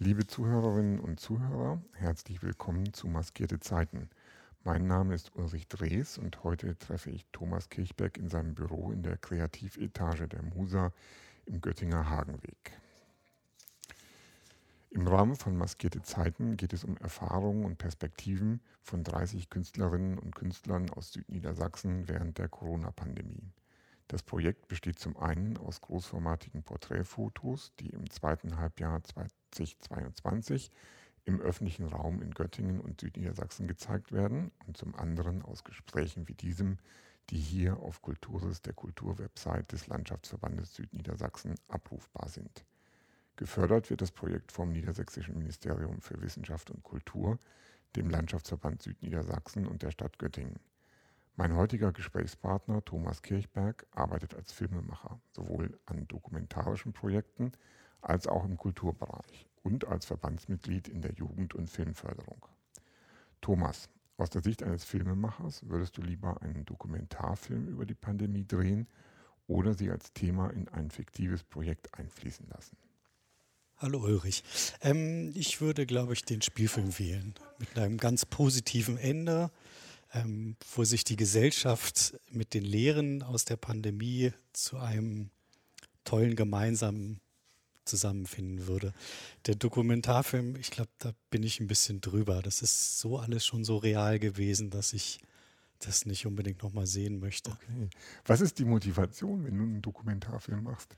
Liebe Zuhörerinnen und Zuhörer, herzlich willkommen zu Maskierte Zeiten. Mein Name ist Ulrich Drees und heute treffe ich Thomas Kirchberg in seinem Büro in der Kreativetage der Musa im Göttinger Hagenweg. Im Rahmen von Maskierte Zeiten geht es um Erfahrungen und Perspektiven von 30 Künstlerinnen und Künstlern aus Südniedersachsen während der Corona-Pandemie. Das Projekt besteht zum einen aus großformatigen Porträtfotos, die im zweiten Halbjahr 2022 im öffentlichen Raum in Göttingen und Südniedersachsen gezeigt werden und zum anderen aus Gesprächen wie diesem, die hier auf Kulturis, der Kulturwebsite des Landschaftsverbandes Südniedersachsen, abrufbar sind. Gefördert wird das Projekt vom Niedersächsischen Ministerium für Wissenschaft und Kultur, dem Landschaftsverband Südniedersachsen und der Stadt Göttingen. Mein heutiger Gesprächspartner Thomas Kirchberg arbeitet als Filmemacher, sowohl an dokumentarischen Projekten als auch im Kulturbereich und als Verbandsmitglied in der Jugend- und Filmförderung. Thomas, aus der Sicht eines Filmemachers würdest du lieber einen Dokumentarfilm über die Pandemie drehen oder sie als Thema in ein fiktives Projekt einfließen lassen? Hallo Ulrich. Ähm, ich würde, glaube ich, den Spielfilm wählen. Mit einem ganz positiven Ende, ähm, wo sich die Gesellschaft mit den Lehren aus der Pandemie zu einem tollen gemeinsamen zusammenfinden würde. Der Dokumentarfilm, ich glaube, da bin ich ein bisschen drüber. Das ist so alles schon so real gewesen, dass ich das nicht unbedingt nochmal sehen möchte. Okay. Was ist die Motivation, wenn du einen Dokumentarfilm machst?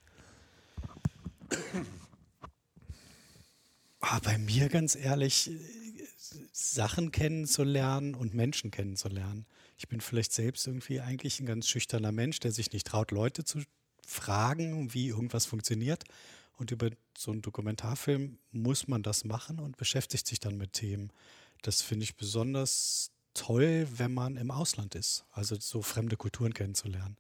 Ah, bei mir ganz ehrlich, Sachen kennenzulernen und Menschen kennenzulernen. Ich bin vielleicht selbst irgendwie eigentlich ein ganz schüchterner Mensch, der sich nicht traut, Leute zu fragen, wie irgendwas funktioniert. Und über so einen Dokumentarfilm muss man das machen und beschäftigt sich dann mit Themen. Das finde ich besonders toll, wenn man im Ausland ist, also so fremde Kulturen kennenzulernen.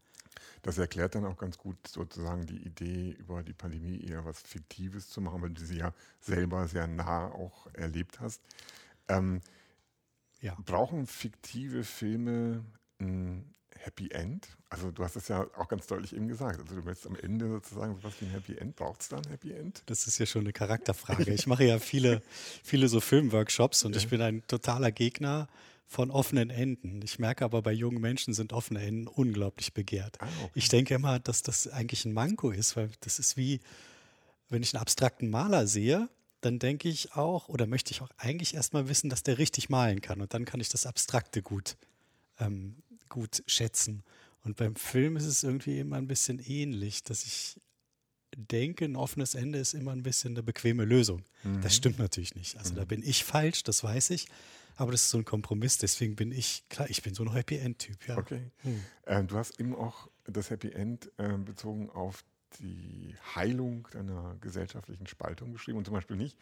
Das erklärt dann auch ganz gut sozusagen die Idee, über die Pandemie eher was Fiktives zu machen, weil du sie ja selber sehr nah auch erlebt hast. Ähm, ja. Brauchen fiktive Filme ein Happy End? Also du hast es ja auch ganz deutlich eben gesagt. Also du möchtest am Ende sozusagen sowas wie ein Happy End. Braucht es da ein Happy End? Das ist ja schon eine Charakterfrage. Ich mache ja viele, viele so Filmworkshops und ja. ich bin ein totaler Gegner von offenen Enden. Ich merke aber, bei jungen Menschen sind offene Enden unglaublich begehrt. Ah, okay. Ich denke immer, dass das eigentlich ein Manko ist, weil das ist wie, wenn ich einen abstrakten Maler sehe, dann denke ich auch, oder möchte ich auch eigentlich erstmal wissen, dass der richtig malen kann. Und dann kann ich das Abstrakte gut, ähm, gut schätzen. Und beim Film ist es irgendwie immer ein bisschen ähnlich, dass ich denke, ein offenes Ende ist immer ein bisschen eine bequeme Lösung. Mhm. Das stimmt natürlich nicht. Also mhm. da bin ich falsch, das weiß ich. Aber das ist so ein Kompromiss. Deswegen bin ich, klar, ich bin so ein Happy End-Typ. Ja. Okay. Mhm. Äh, du hast eben auch das Happy End äh, bezogen auf die Heilung deiner gesellschaftlichen Spaltung geschrieben und zum Beispiel nicht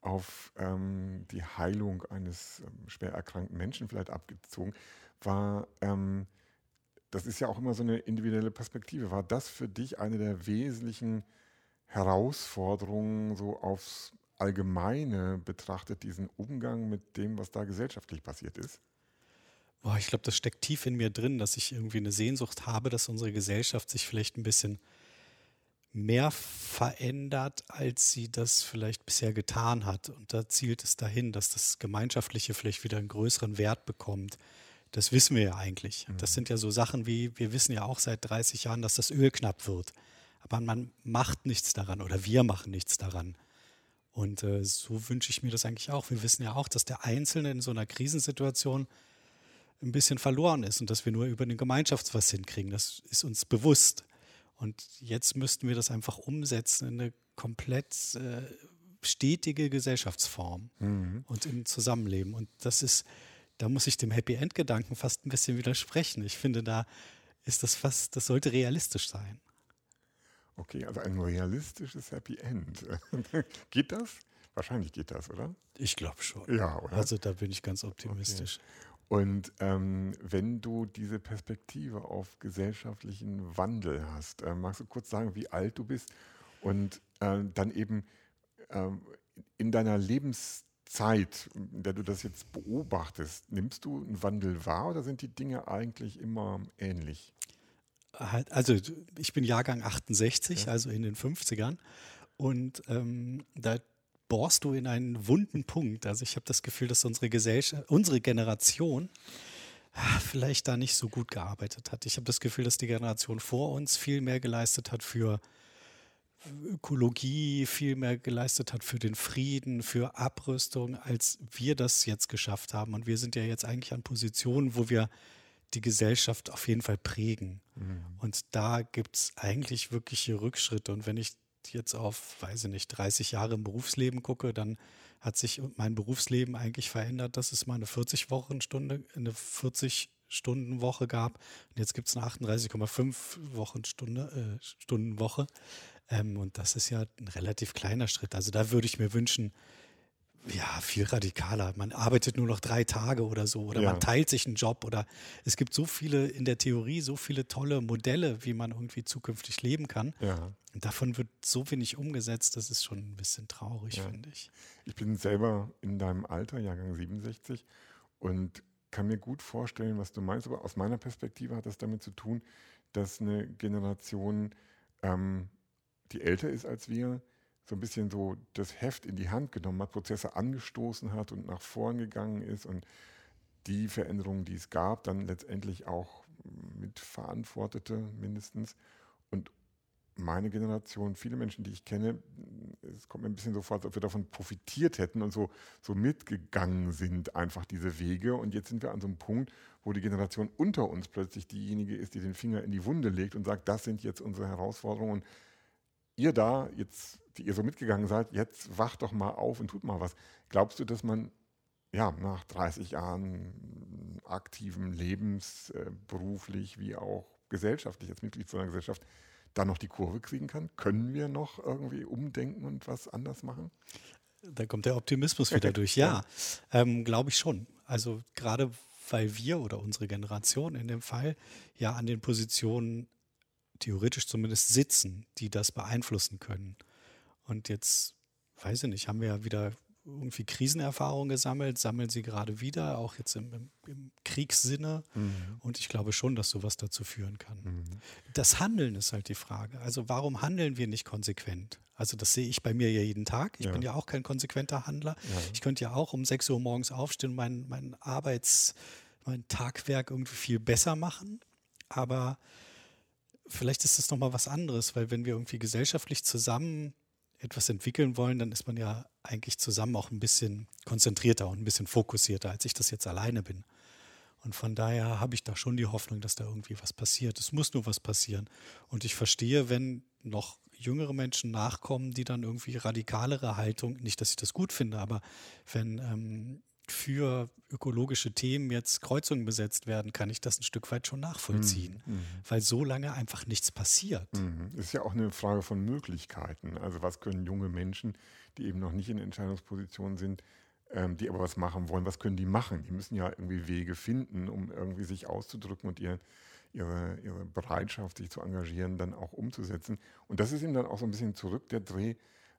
auf ähm, die Heilung eines ähm, schwer erkrankten Menschen vielleicht abgezogen, war, ähm, das ist ja auch immer so eine individuelle Perspektive, war das für dich eine der wesentlichen Herausforderungen so aufs Allgemeine betrachtet, diesen Umgang mit dem, was da gesellschaftlich passiert ist? Boah, ich glaube, das steckt tief in mir drin, dass ich irgendwie eine Sehnsucht habe, dass unsere Gesellschaft sich vielleicht ein bisschen mehr verändert, als sie das vielleicht bisher getan hat. Und da zielt es dahin, dass das Gemeinschaftliche vielleicht wieder einen größeren Wert bekommt. Das wissen wir ja eigentlich. Mhm. Das sind ja so Sachen wie, wir wissen ja auch seit 30 Jahren, dass das Öl knapp wird. Aber man macht nichts daran oder wir machen nichts daran. Und äh, so wünsche ich mir das eigentlich auch. Wir wissen ja auch, dass der Einzelne in so einer Krisensituation ein bisschen verloren ist und dass wir nur über den Gemeinschaftswas hinkriegen. Das ist uns bewusst. Und jetzt müssten wir das einfach umsetzen in eine komplett äh, stetige Gesellschaftsform mhm. und im Zusammenleben. Und das ist, da muss ich dem Happy End-Gedanken fast ein bisschen widersprechen. Ich finde, da ist das fast, das sollte realistisch sein. Okay, also ein realistisches Happy End. geht das? Wahrscheinlich geht das, oder? Ich glaube schon. Ja, oder? Also da bin ich ganz optimistisch. Okay. Und ähm, wenn du diese Perspektive auf gesellschaftlichen Wandel hast, äh, magst du kurz sagen, wie alt du bist und äh, dann eben äh, in deiner Lebenszeit, in der du das jetzt beobachtest, nimmst du einen Wandel wahr oder sind die Dinge eigentlich immer ähnlich? Halt, also ich bin Jahrgang 68, ja. also in den 50ern. Und ähm, da bohrst du in einen wunden Punkt. Also ich habe das Gefühl, dass unsere Gesellschaft, unsere Generation vielleicht da nicht so gut gearbeitet hat. Ich habe das Gefühl, dass die Generation vor uns viel mehr geleistet hat für Ökologie, viel mehr geleistet hat für den Frieden, für Abrüstung, als wir das jetzt geschafft haben. Und wir sind ja jetzt eigentlich an Positionen, wo wir die Gesellschaft auf jeden Fall prägen. Mhm. Und da gibt es eigentlich wirkliche Rückschritte. Und wenn ich jetzt auf, weiß ich nicht, 30 Jahre im Berufsleben gucke, dann hat sich mein Berufsleben eigentlich verändert, dass es mal eine 40 Wochenstunde, eine 40 Stunden Woche gab. Und jetzt gibt es eine 38,5 Wochenstunde, äh, Stunden Woche. Ähm, und das ist ja ein relativ kleiner Schritt. Also da würde ich mir wünschen, ja, viel radikaler. Man arbeitet nur noch drei Tage oder so oder ja. man teilt sich einen Job oder es gibt so viele in der Theorie, so viele tolle Modelle, wie man irgendwie zukünftig leben kann. Ja. Und davon wird so wenig umgesetzt, das ist schon ein bisschen traurig, ja. finde ich. Ich bin selber in deinem Alter, Jahrgang 67, und kann mir gut vorstellen, was du meinst, aber aus meiner Perspektive hat das damit zu tun, dass eine Generation, ähm, die älter ist als wir, so ein bisschen so das Heft in die Hand genommen hat, Prozesse angestoßen hat und nach vorn gegangen ist und die Veränderungen, die es gab, dann letztendlich auch mitverantwortete mindestens. Und meine Generation, viele Menschen, die ich kenne, es kommt mir ein bisschen so vor, als ob wir davon profitiert hätten und so, so mitgegangen sind, einfach diese Wege. Und jetzt sind wir an so einem Punkt, wo die Generation unter uns plötzlich diejenige ist, die den Finger in die Wunde legt und sagt, das sind jetzt unsere Herausforderungen. Und ihr da, jetzt, die ihr so mitgegangen seid, jetzt wacht doch mal auf und tut mal was. Glaubst du, dass man ja, nach 30 Jahren aktiven Lebens, äh, beruflich wie auch gesellschaftlich, als Mitglied so einer Gesellschaft, da noch die Kurve kriegen kann? Können wir noch irgendwie umdenken und was anders machen? Da kommt der Optimismus wieder durch. Ja, ja. Ähm, glaube ich schon. Also gerade weil wir oder unsere Generation in dem Fall ja an den Positionen theoretisch zumindest sitzen, die das beeinflussen können. Und jetzt, weiß ich nicht, haben wir ja wieder irgendwie Krisenerfahrungen gesammelt, sammeln sie gerade wieder, auch jetzt im, im, im Kriegssinne. Mhm. Und ich glaube schon, dass sowas dazu führen kann. Mhm. Das Handeln ist halt die Frage. Also warum handeln wir nicht konsequent? Also das sehe ich bei mir ja jeden Tag. Ich ja. bin ja auch kein konsequenter Handler. Ja. Ich könnte ja auch um 6 Uhr morgens aufstehen und mein, mein Arbeits-, mein Tagwerk irgendwie viel besser machen. Aber vielleicht ist das nochmal was anderes, weil wenn wir irgendwie gesellschaftlich zusammen etwas entwickeln wollen, dann ist man ja eigentlich zusammen auch ein bisschen konzentrierter und ein bisschen fokussierter, als ich das jetzt alleine bin. Und von daher habe ich da schon die Hoffnung, dass da irgendwie was passiert. Es muss nur was passieren. Und ich verstehe, wenn noch jüngere Menschen nachkommen, die dann irgendwie radikalere Haltung, nicht, dass ich das gut finde, aber wenn ähm, für ökologische Themen jetzt Kreuzungen besetzt werden, kann ich das ein Stück weit schon nachvollziehen, mhm. mhm. weil so lange einfach nichts passiert. Mhm. Ist ja auch eine Frage von Möglichkeiten. Also was können junge Menschen, die eben noch nicht in Entscheidungspositionen sind, ähm, die aber was machen wollen, was können die machen? Die müssen ja irgendwie Wege finden, um irgendwie sich auszudrücken und ihr, ihre, ihre Bereitschaft, sich zu engagieren, dann auch umzusetzen. Und das ist eben dann auch so ein bisschen zurück, der Dreh,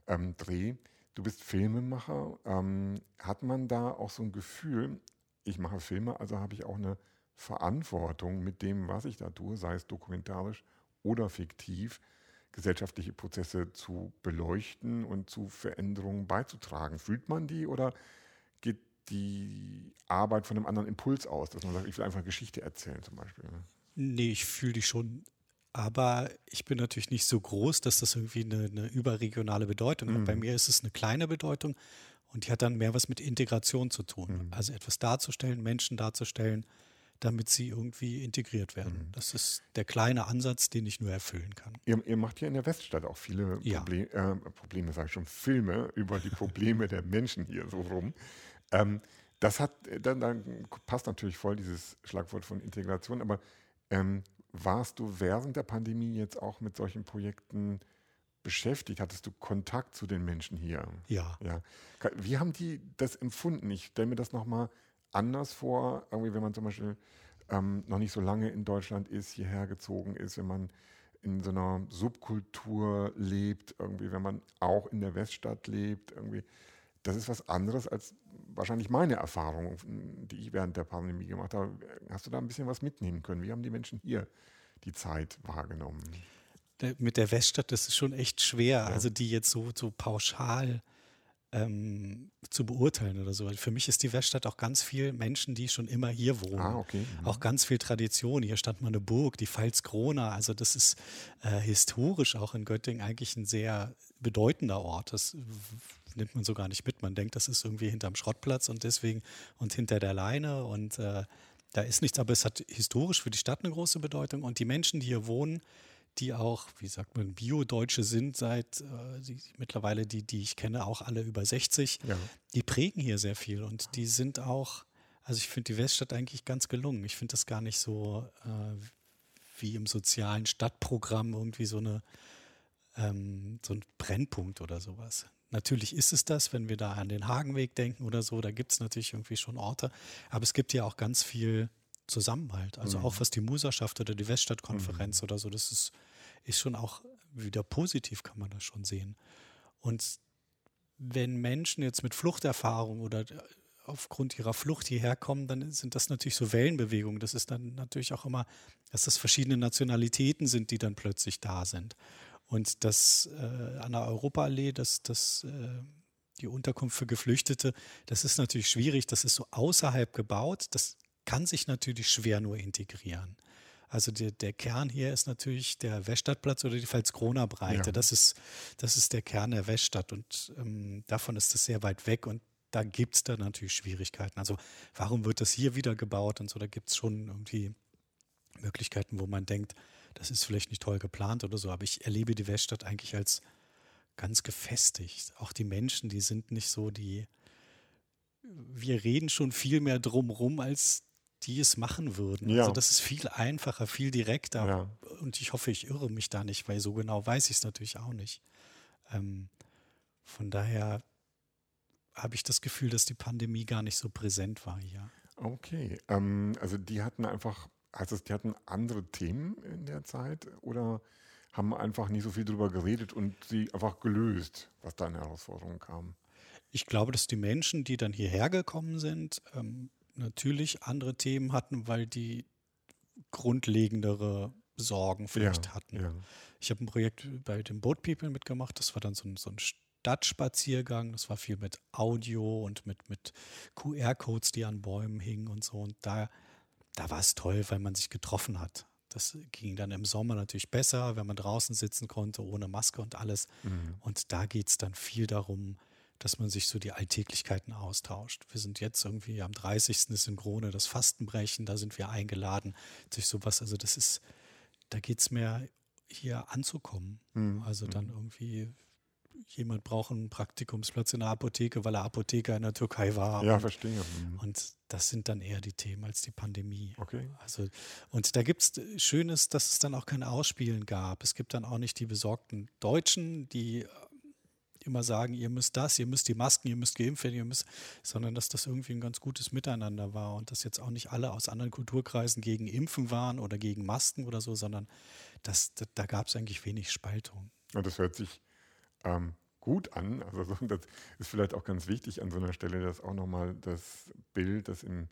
ähm, Dreh Du bist Filmemacher. Ähm, hat man da auch so ein Gefühl, ich mache Filme, also habe ich auch eine Verantwortung mit dem, was ich da tue, sei es dokumentarisch oder fiktiv, gesellschaftliche Prozesse zu beleuchten und zu Veränderungen beizutragen. Fühlt man die oder geht die Arbeit von einem anderen Impuls aus, dass man sagt, ich will einfach Geschichte erzählen zum Beispiel? Ne? Nee, ich fühle die schon aber ich bin natürlich nicht so groß, dass das irgendwie eine, eine überregionale Bedeutung hat. Bei mhm. mir ist es eine kleine Bedeutung und die hat dann mehr was mit Integration zu tun. Mhm. Also etwas darzustellen, Menschen darzustellen, damit sie irgendwie integriert werden. Mhm. Das ist der kleine Ansatz, den ich nur erfüllen kann. Ihr, ihr macht ja in der Weststadt auch viele ja. Proble äh, Probleme, sage ich schon, Filme über die Probleme der Menschen hier so rum. Ähm, das hat, dann, dann, passt natürlich voll dieses Schlagwort von Integration, aber ähm, warst du während der Pandemie jetzt auch mit solchen Projekten beschäftigt? Hattest du Kontakt zu den Menschen hier? Ja. ja. Wie haben die das empfunden? Ich stelle mir das nochmal anders vor, irgendwie, wenn man zum Beispiel ähm, noch nicht so lange in Deutschland ist, hierher gezogen ist, wenn man in so einer Subkultur lebt, irgendwie, wenn man auch in der Weststadt lebt, irgendwie. Das ist was anderes als wahrscheinlich meine Erfahrung, die ich während der Pandemie gemacht habe. Hast du da ein bisschen was mitnehmen können? Wie haben die Menschen hier die Zeit wahrgenommen? Mit der Weststadt, das ist schon echt schwer. Ja. Also die jetzt so, so pauschal ähm, zu beurteilen oder so. Für mich ist die Weststadt auch ganz viel Menschen, die schon immer hier wohnen. Ah, okay. Mhm. Auch ganz viel Tradition. Hier stand mal eine Burg, die Pfalz-Krona. Also das ist äh, historisch auch in Göttingen eigentlich ein sehr bedeutender Ort. Das nimmt man so gar nicht mit. Man denkt, das ist irgendwie hinterm Schrottplatz und deswegen und hinter der Leine und äh, da ist nichts, aber es hat historisch für die Stadt eine große Bedeutung und die Menschen, die hier wohnen, die auch, wie sagt man, Bio-Deutsche sind seit äh, die, mittlerweile die, die ich kenne, auch alle über 60, ja. die prägen hier sehr viel und die sind auch, also ich finde die Weststadt eigentlich ganz gelungen. Ich finde das gar nicht so äh, wie im sozialen Stadtprogramm irgendwie so eine ähm, so ein Brennpunkt oder sowas. Natürlich ist es das, wenn wir da an den Hagenweg denken oder so, da gibt es natürlich irgendwie schon Orte, aber es gibt ja auch ganz viel Zusammenhalt. Also mhm. auch was die Muserschaft oder die Weststadtkonferenz mhm. oder so, das ist, ist schon auch wieder positiv, kann man das schon sehen. Und wenn Menschen jetzt mit Fluchterfahrung oder aufgrund ihrer Flucht hierher kommen, dann sind das natürlich so Wellenbewegungen. Das ist dann natürlich auch immer, dass das verschiedene Nationalitäten sind, die dann plötzlich da sind. Und das äh, an der Europaallee, das, das, äh, die Unterkunft für Geflüchtete, das ist natürlich schwierig. Das ist so außerhalb gebaut. Das kann sich natürlich schwer nur integrieren. Also der, der Kern hier ist natürlich der Weststadtplatz oder die Pfalz-Krona-Breite. Ja. Das, ist, das ist der Kern der Weststadt und ähm, davon ist es sehr weit weg und da gibt es da natürlich Schwierigkeiten. Also warum wird das hier wieder gebaut und so, da gibt es schon irgendwie Möglichkeiten, wo man denkt, das ist vielleicht nicht toll geplant oder so, aber ich erlebe die Weststadt eigentlich als ganz gefestigt. Auch die Menschen, die sind nicht so die, wir reden schon viel mehr drumrum, als die es machen würden. Ja. Also das ist viel einfacher, viel direkter. Ja. Und ich hoffe, ich irre mich da nicht, weil so genau weiß ich es natürlich auch nicht. Ähm, von daher habe ich das Gefühl, dass die Pandemie gar nicht so präsent war hier. Okay, ähm, also die hatten einfach, also die hatten andere Themen in der Zeit oder haben einfach nicht so viel darüber geredet und sie einfach gelöst, was da an Herausforderungen kam? Ich glaube, dass die Menschen, die dann hierher gekommen sind, ähm, natürlich andere Themen hatten, weil die grundlegendere Sorgen vielleicht ja, hatten. Ja. Ich habe ein Projekt bei den Boat People mitgemacht, das war dann so ein, so ein Stadtspaziergang, das war viel mit Audio und mit, mit QR-Codes, die an Bäumen hingen und so. Und da, da war es toll, weil man sich getroffen hat. Das ging dann im Sommer natürlich besser, wenn man draußen sitzen konnte, ohne Maske und alles. Mhm. Und da geht es dann viel darum, dass man sich so die Alltäglichkeiten austauscht. Wir sind jetzt irgendwie am 30. ist in Krone das Fastenbrechen, da sind wir eingeladen, sich sowas, also das ist, da geht es mehr hier anzukommen. Mhm. Also dann mhm. irgendwie jemand braucht einen Praktikumsplatz in der Apotheke, weil er Apotheker in der Türkei war. Ja, und, verstehe. Mhm. Und das sind dann eher die Themen als die Pandemie. Okay. Also, und da gibt es Schönes, dass es dann auch kein Ausspielen gab. Es gibt dann auch nicht die besorgten Deutschen, die immer sagen, ihr müsst das, ihr müsst die Masken, ihr müsst geimpft werden, ihr müsst, sondern dass das irgendwie ein ganz gutes Miteinander war und dass jetzt auch nicht alle aus anderen Kulturkreisen gegen Impfen waren oder gegen Masken oder so, sondern das, da, da gab es eigentlich wenig Spaltung. Und das hört sich ähm, gut an. Also das ist vielleicht auch ganz wichtig an so einer Stelle, dass auch nochmal das Bild, das im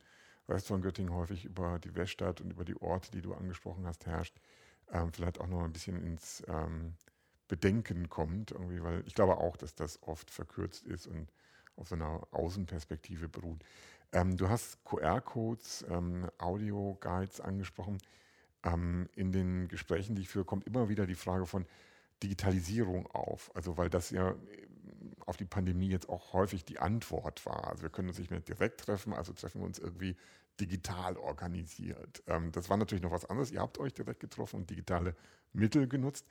Rest von Göttingen häufig über die Weststadt und über die Orte, die du angesprochen hast, herrscht, ähm, vielleicht auch noch ein bisschen ins ähm, Bedenken kommt, irgendwie, weil ich glaube auch, dass das oft verkürzt ist und auf so einer Außenperspektive beruht. Ähm, du hast QR-Codes, ähm, Audio-Guides angesprochen. Ähm, in den Gesprächen, die ich führe, kommt immer wieder die Frage von Digitalisierung auf. Also weil das ja auf die Pandemie jetzt auch häufig die Antwort war. Also wir können uns nicht mehr direkt treffen, also treffen wir uns irgendwie digital organisiert. Ähm, das war natürlich noch was anderes. Ihr habt euch direkt getroffen und digitale Mittel genutzt.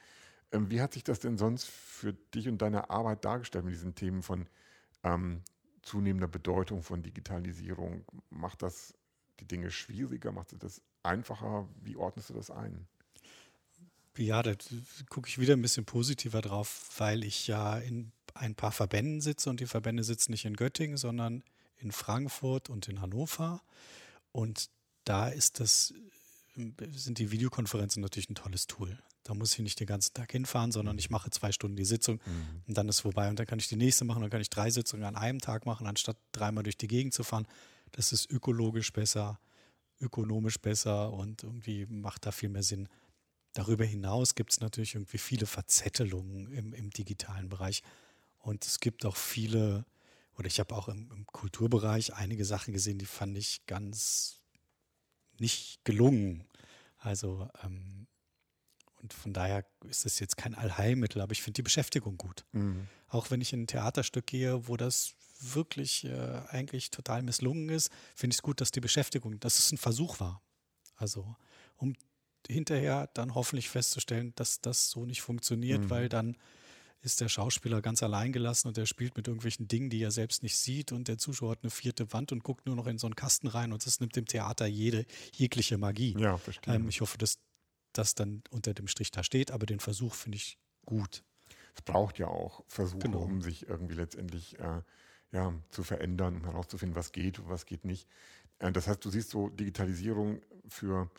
Ähm, wie hat sich das denn sonst für dich und deine Arbeit dargestellt mit diesen Themen von ähm, zunehmender Bedeutung von Digitalisierung? Macht das die Dinge schwieriger? Macht es das einfacher? Wie ordnest du das ein? Ja, da gucke ich wieder ein bisschen positiver drauf, weil ich ja in ein paar Verbänden sitze und die Verbände sitzen nicht in Göttingen, sondern in Frankfurt und in Hannover. Und da ist das, sind die Videokonferenzen natürlich ein tolles Tool. Da muss ich nicht den ganzen Tag hinfahren, sondern ich mache zwei Stunden die Sitzung mhm. und dann ist vorbei. Und dann kann ich die nächste machen, dann kann ich drei Sitzungen an einem Tag machen, anstatt dreimal durch die Gegend zu fahren. Das ist ökologisch besser, ökonomisch besser und irgendwie macht da viel mehr Sinn. Darüber hinaus gibt es natürlich irgendwie viele Verzettelungen im, im digitalen Bereich. Und es gibt auch viele oder ich habe auch im, im, Kulturbereich einige Sachen gesehen, die fand ich ganz nicht gelungen. Also ähm, und von daher ist das jetzt kein Allheilmittel, aber ich finde die Beschäftigung gut. Mhm. Auch wenn ich in ein Theaterstück gehe, wo das wirklich äh, eigentlich total misslungen ist, finde ich es gut, dass die Beschäftigung, dass es ein Versuch war. Also um hinterher dann hoffentlich festzustellen, dass das so nicht funktioniert, mhm. weil dann ist der Schauspieler ganz allein gelassen und er spielt mit irgendwelchen Dingen, die er selbst nicht sieht und der Zuschauer hat eine vierte Wand und guckt nur noch in so einen Kasten rein und das nimmt dem Theater jede jegliche Magie. Ja, verstehe. Ähm, ich hoffe, dass das dann unter dem Strich da steht, aber den Versuch finde ich gut. Es braucht ja auch Versuche, genau. um sich irgendwie letztendlich äh, ja, zu verändern, um herauszufinden, was geht und was geht nicht. Äh, das heißt, du siehst so Digitalisierung für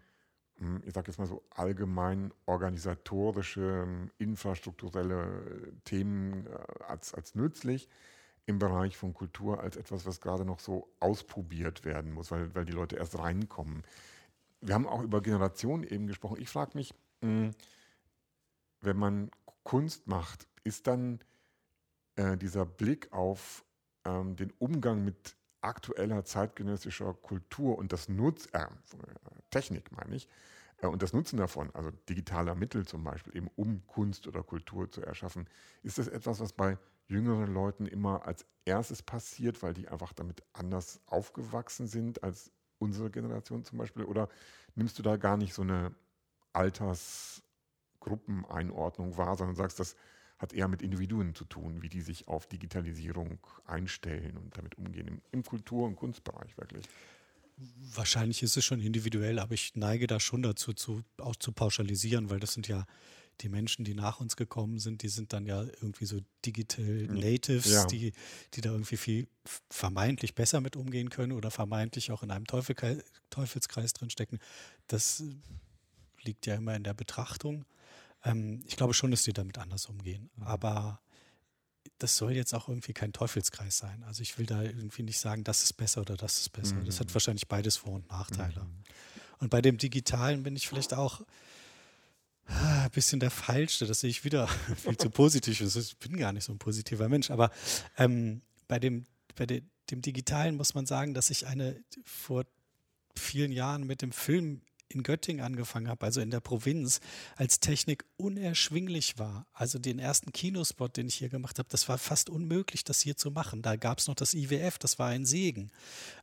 ich sage jetzt mal so allgemein organisatorische, hm, infrastrukturelle Themen äh, als, als nützlich im Bereich von Kultur als etwas, was gerade noch so ausprobiert werden muss, weil, weil die Leute erst reinkommen. Wir haben auch über Generationen eben gesprochen. Ich frage mich, hm, wenn man Kunst macht, ist dann äh, dieser Blick auf ähm, den Umgang mit aktueller zeitgenössischer Kultur und das Nutz, äh, Technik meine ich, äh, und das Nutzen davon, also digitaler Mittel zum Beispiel, eben um Kunst oder Kultur zu erschaffen, ist das etwas, was bei jüngeren Leuten immer als erstes passiert, weil die einfach damit anders aufgewachsen sind als unsere Generation zum Beispiel? Oder nimmst du da gar nicht so eine Altersgruppeneinordnung wahr, sondern sagst, das hat eher mit Individuen zu tun, wie die sich auf Digitalisierung einstellen und damit umgehen, im, im Kultur- und Kunstbereich wirklich. Wahrscheinlich ist es schon individuell, aber ich neige da schon dazu, zu, auch zu pauschalisieren, weil das sind ja die Menschen, die nach uns gekommen sind, die sind dann ja irgendwie so Digital Natives, ja. die, die da irgendwie viel vermeintlich besser mit umgehen können oder vermeintlich auch in einem Teufel, Teufelskreis drinstecken. Das liegt ja immer in der Betrachtung. Ähm, ich glaube schon, dass die damit anders umgehen. Mhm. Aber das soll jetzt auch irgendwie kein Teufelskreis sein. Also ich will da irgendwie nicht sagen, das ist besser oder das ist besser. Mhm. Das hat mhm. wahrscheinlich beides Vor- und Nachteile. Mhm. Und bei dem Digitalen bin ich vielleicht auch ah, ein bisschen der Falsche. Das sehe ich wieder viel zu positiv. Ich bin gar nicht so ein positiver Mensch. Aber ähm, bei, dem, bei de, dem Digitalen muss man sagen, dass ich eine vor vielen Jahren mit dem Film in Göttingen angefangen habe, also in der Provinz, als Technik unerschwinglich war. Also den ersten Kinospot, den ich hier gemacht habe, das war fast unmöglich, das hier zu machen. Da gab es noch das IWF, das war ein Segen,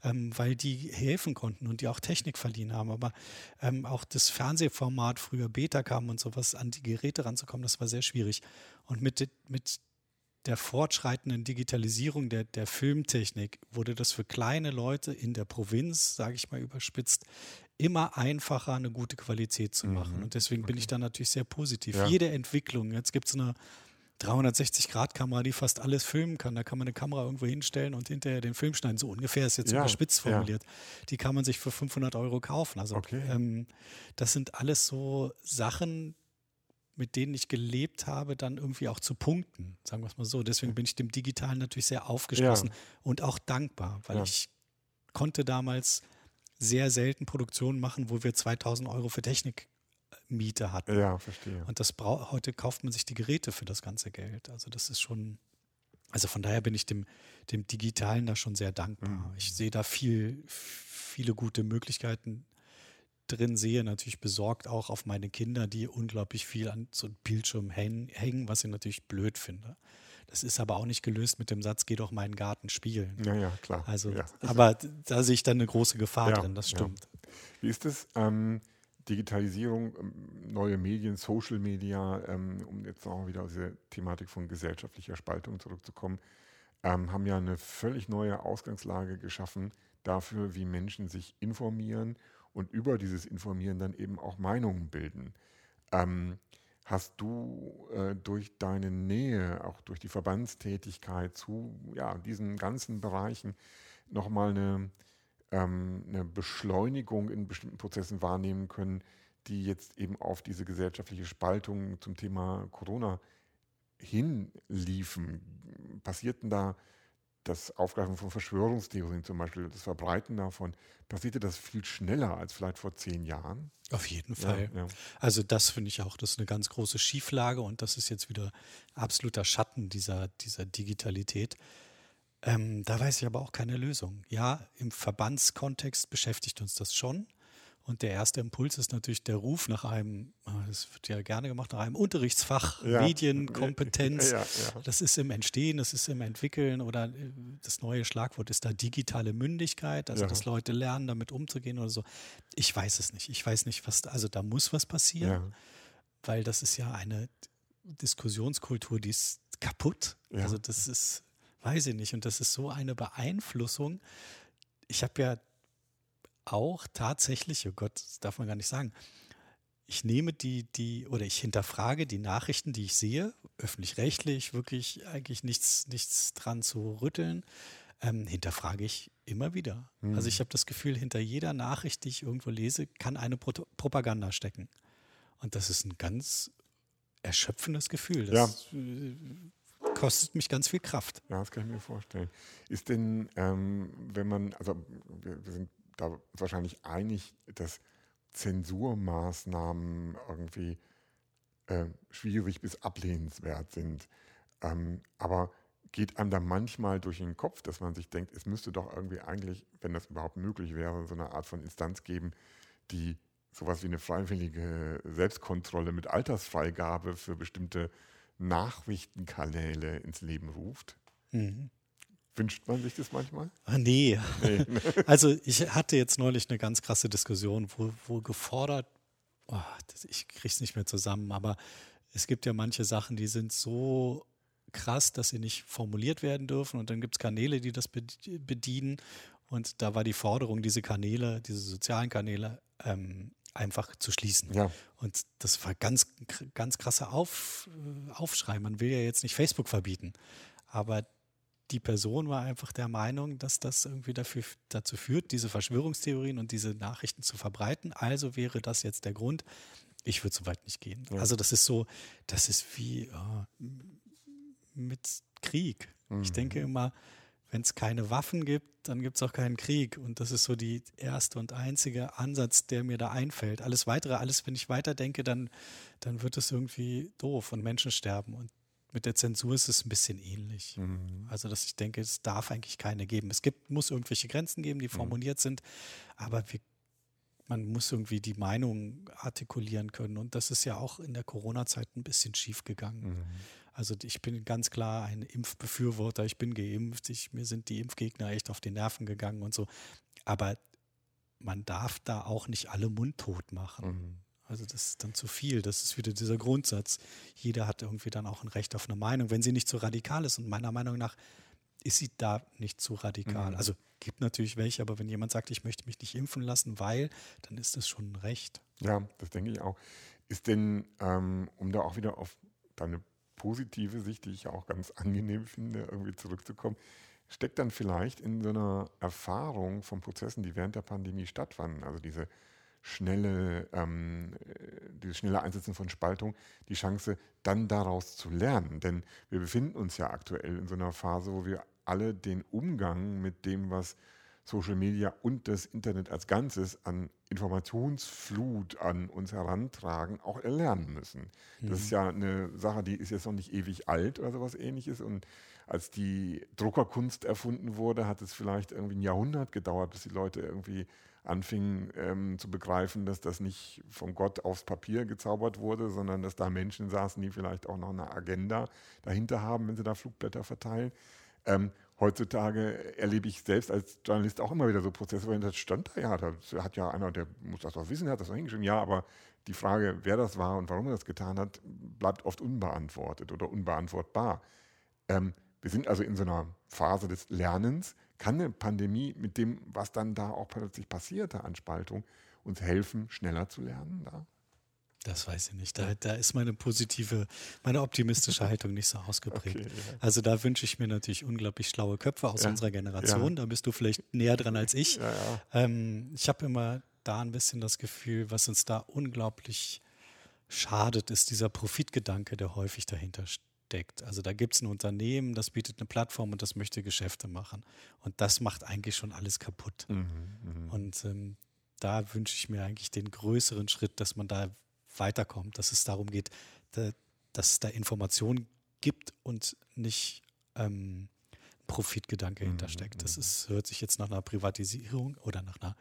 ähm, weil die helfen konnten und die auch Technik verliehen haben. Aber ähm, auch das Fernsehformat, früher Beta kam und sowas, an die Geräte ranzukommen, das war sehr schwierig. Und mit, mit der fortschreitenden Digitalisierung der, der Filmtechnik wurde das für kleine Leute in der Provinz, sage ich mal überspitzt, immer einfacher, eine gute Qualität zu machen. Mhm. Und deswegen okay. bin ich da natürlich sehr positiv. Ja. Jede Entwicklung, jetzt gibt es eine 360-Grad-Kamera, die fast alles filmen kann. Da kann man eine Kamera irgendwo hinstellen und hinterher den Film schneiden. So ungefähr ist jetzt ja. überspitzt formuliert. Ja. Die kann man sich für 500 Euro kaufen. Also okay. ähm, das sind alles so Sachen, mit denen ich gelebt habe, dann irgendwie auch zu punkten, sagen wir es mal so. Deswegen bin ich dem Digitalen natürlich sehr aufgeschlossen ja. und auch dankbar, weil ich konnte damals sehr selten Produktionen machen, wo wir 2000 Euro für Technikmiete hatten. Ja, verstehe. Und das heute kauft man sich die Geräte für das ganze Geld. Also das ist schon, also von daher bin ich dem, dem Digitalen da schon sehr dankbar. Mhm. Ich sehe da viel, viele gute Möglichkeiten drin, sehe natürlich besorgt auch auf meine Kinder, die unglaublich viel an so einem Bildschirm hängen, was ich natürlich blöd finde. Das ist aber auch nicht gelöst mit dem Satz, geh doch mal in den Garten spielen. Ja, ja, klar. Also, ja. aber da sehe ich dann eine große Gefahr ja, drin, das stimmt. Ja. Wie ist es? Ähm, Digitalisierung, ähm, neue Medien, Social Media, ähm, um jetzt auch wieder auf diese Thematik von gesellschaftlicher Spaltung zurückzukommen, ähm, haben ja eine völlig neue Ausgangslage geschaffen dafür, wie Menschen sich informieren und über dieses Informieren dann eben auch Meinungen bilden. Ähm, Hast du äh, durch deine Nähe, auch durch die Verbandstätigkeit zu ja, diesen ganzen Bereichen nochmal eine, ähm, eine Beschleunigung in bestimmten Prozessen wahrnehmen können, die jetzt eben auf diese gesellschaftliche Spaltung zum Thema Corona hinliefen? Passierten da das Aufgreifen von Verschwörungstheorien zum Beispiel, das Verbreiten davon, passierte das viel schneller als vielleicht vor zehn Jahren? Auf jeden Fall. Ja, ja. Also das finde ich auch, das ist eine ganz große Schieflage und das ist jetzt wieder absoluter Schatten dieser, dieser Digitalität. Ähm, da weiß ich aber auch keine Lösung. Ja, im Verbandskontext beschäftigt uns das schon. Und der erste Impuls ist natürlich der Ruf nach einem, ah, das wird ja gerne gemacht, nach einem Unterrichtsfach, ja. Medienkompetenz. Ja, ja, das ist im Entstehen, das ist im Entwickeln oder äh, das neue Schlagwort ist da digitale Mündigkeit, also dass Leute lernen, damit umzugehen oder so. Ich weiß es nicht. Ich weiß nicht, was, also da muss was passieren, weil das ist ja eine Diskussionskultur, die ist kaputt. Also das ist, weiß ich nicht. Und das ist so eine Beeinflussung. Ich habe ja auch tatsächlich, oh Gott, das darf man gar nicht sagen, ich nehme die, die, oder ich hinterfrage die Nachrichten, die ich sehe, öffentlich-rechtlich, wirklich eigentlich nichts, nichts dran zu rütteln, ähm, hinterfrage ich immer wieder. Mhm. Also ich habe das Gefühl, hinter jeder Nachricht, die ich irgendwo lese, kann eine Pro Propaganda stecken. Und das ist ein ganz erschöpfendes Gefühl. Das ja. Äh, kostet mich ganz viel Kraft. Ja, das kann ich mir vorstellen. Ist denn, ähm, wenn man, also wir, wir sind da wahrscheinlich einig, dass Zensurmaßnahmen irgendwie äh, schwierig bis ablehnenswert sind. Ähm, aber geht einem da manchmal durch den Kopf, dass man sich denkt, es müsste doch irgendwie eigentlich, wenn das überhaupt möglich wäre, so eine Art von Instanz geben, die sowas wie eine freiwillige Selbstkontrolle mit Altersfreigabe für bestimmte Nachrichtenkanäle ins Leben ruft? Mhm. Wünscht man sich das manchmal? Ah, nee. nee. also ich hatte jetzt neulich eine ganz krasse Diskussion, wo, wo gefordert, oh, das, ich kriege es nicht mehr zusammen, aber es gibt ja manche Sachen, die sind so krass, dass sie nicht formuliert werden dürfen und dann gibt es Kanäle, die das bedienen und da war die Forderung, diese Kanäle, diese sozialen Kanäle ähm, einfach zu schließen. Ja. Und das war ganz, ganz krasser Auf, Aufschrei. Man will ja jetzt nicht Facebook verbieten, aber die Person war einfach der Meinung, dass das irgendwie dafür, dazu führt, diese Verschwörungstheorien und diese Nachrichten zu verbreiten. Also wäre das jetzt der Grund. Ich würde so weit nicht gehen. Ja. Also das ist so, das ist wie äh, mit Krieg. Mhm. Ich denke immer, wenn es keine Waffen gibt, dann gibt es auch keinen Krieg. Und das ist so die erste und einzige Ansatz, der mir da einfällt. Alles weitere, alles, wenn ich weiterdenke, dann, dann wird es irgendwie doof und Menschen sterben. Und mit der Zensur ist es ein bisschen ähnlich. Mhm. Also, dass ich denke, es darf eigentlich keine geben. Es gibt, muss irgendwelche Grenzen geben, die mhm. formuliert mhm. sind, aber wir, man muss irgendwie die Meinung artikulieren können. Und das ist ja auch in der Corona-Zeit ein bisschen schief gegangen. Mhm. Also ich bin ganz klar ein Impfbefürworter, ich bin geimpft, ich, mir sind die Impfgegner echt auf die Nerven gegangen und so. Aber man darf da auch nicht alle mundtot machen. Also das ist dann zu viel. Das ist wieder dieser Grundsatz. Jeder hat irgendwie dann auch ein Recht auf eine Meinung, wenn sie nicht zu radikal ist. Und meiner Meinung nach ist sie da nicht zu radikal. Mhm. Also gibt natürlich welche, aber wenn jemand sagt, ich möchte mich nicht impfen lassen, weil, dann ist das schon ein Recht. Ja, das denke ich auch. Ist denn, ähm, um da auch wieder auf deine positive Sicht, die ich auch ganz angenehm finde, irgendwie zurückzukommen, steckt dann vielleicht in so einer Erfahrung von Prozessen, die während der Pandemie stattfanden, also diese schnelle, ähm, äh, dieses schnelle Einsetzen von Spaltung, die Chance, dann daraus zu lernen. Denn wir befinden uns ja aktuell in so einer Phase, wo wir alle den Umgang mit dem, was Social Media und das Internet als Ganzes an Informationsflut an uns herantragen, auch erlernen müssen. Mhm. Das ist mhm. ja eine Sache, die ist jetzt noch nicht ewig alt oder sowas ähnliches. Und als die Druckerkunst erfunden wurde, hat es vielleicht irgendwie ein Jahrhundert gedauert, bis die Leute irgendwie anfingen ähm, zu begreifen, dass das nicht von Gott aufs Papier gezaubert wurde, sondern dass da Menschen saßen, die vielleicht auch noch eine Agenda dahinter haben, wenn sie da Flugblätter verteilen. Ähm, heutzutage erlebe ich selbst als Journalist auch immer wieder so Prozesse, wo das stand da, ja, da hat ja einer, der muss das doch wissen, hat das doch hingeschrieben, ja, aber die Frage, wer das war und warum er das getan hat, bleibt oft unbeantwortet oder unbeantwortbar. Ähm, wir sind also in so einer Phase des Lernens. Kann eine Pandemie mit dem, was dann da auch plötzlich passierte an Spaltung, uns helfen, schneller zu lernen? Da? Das weiß ich nicht. Da, da ist meine positive, meine optimistische Haltung nicht so ausgeprägt. Okay, ja. Also da wünsche ich mir natürlich unglaublich schlaue Köpfe aus ja. unserer Generation. Ja. Da bist du vielleicht näher dran als ich. Ähm, ich habe immer da ein bisschen das Gefühl, was uns da unglaublich schadet, ist dieser Profitgedanke, der häufig dahinter steckt. Also da gibt es ein Unternehmen, das bietet eine Plattform und das möchte Geschäfte machen. Und das macht eigentlich schon alles kaputt. Mhm, mh. Und ähm, da wünsche ich mir eigentlich den größeren Schritt, dass man da weiterkommt, dass es darum geht, dass es da Informationen gibt und nicht ähm, Profitgedanke hintersteckt. Das ist, hört sich jetzt nach einer Privatisierung oder nach einer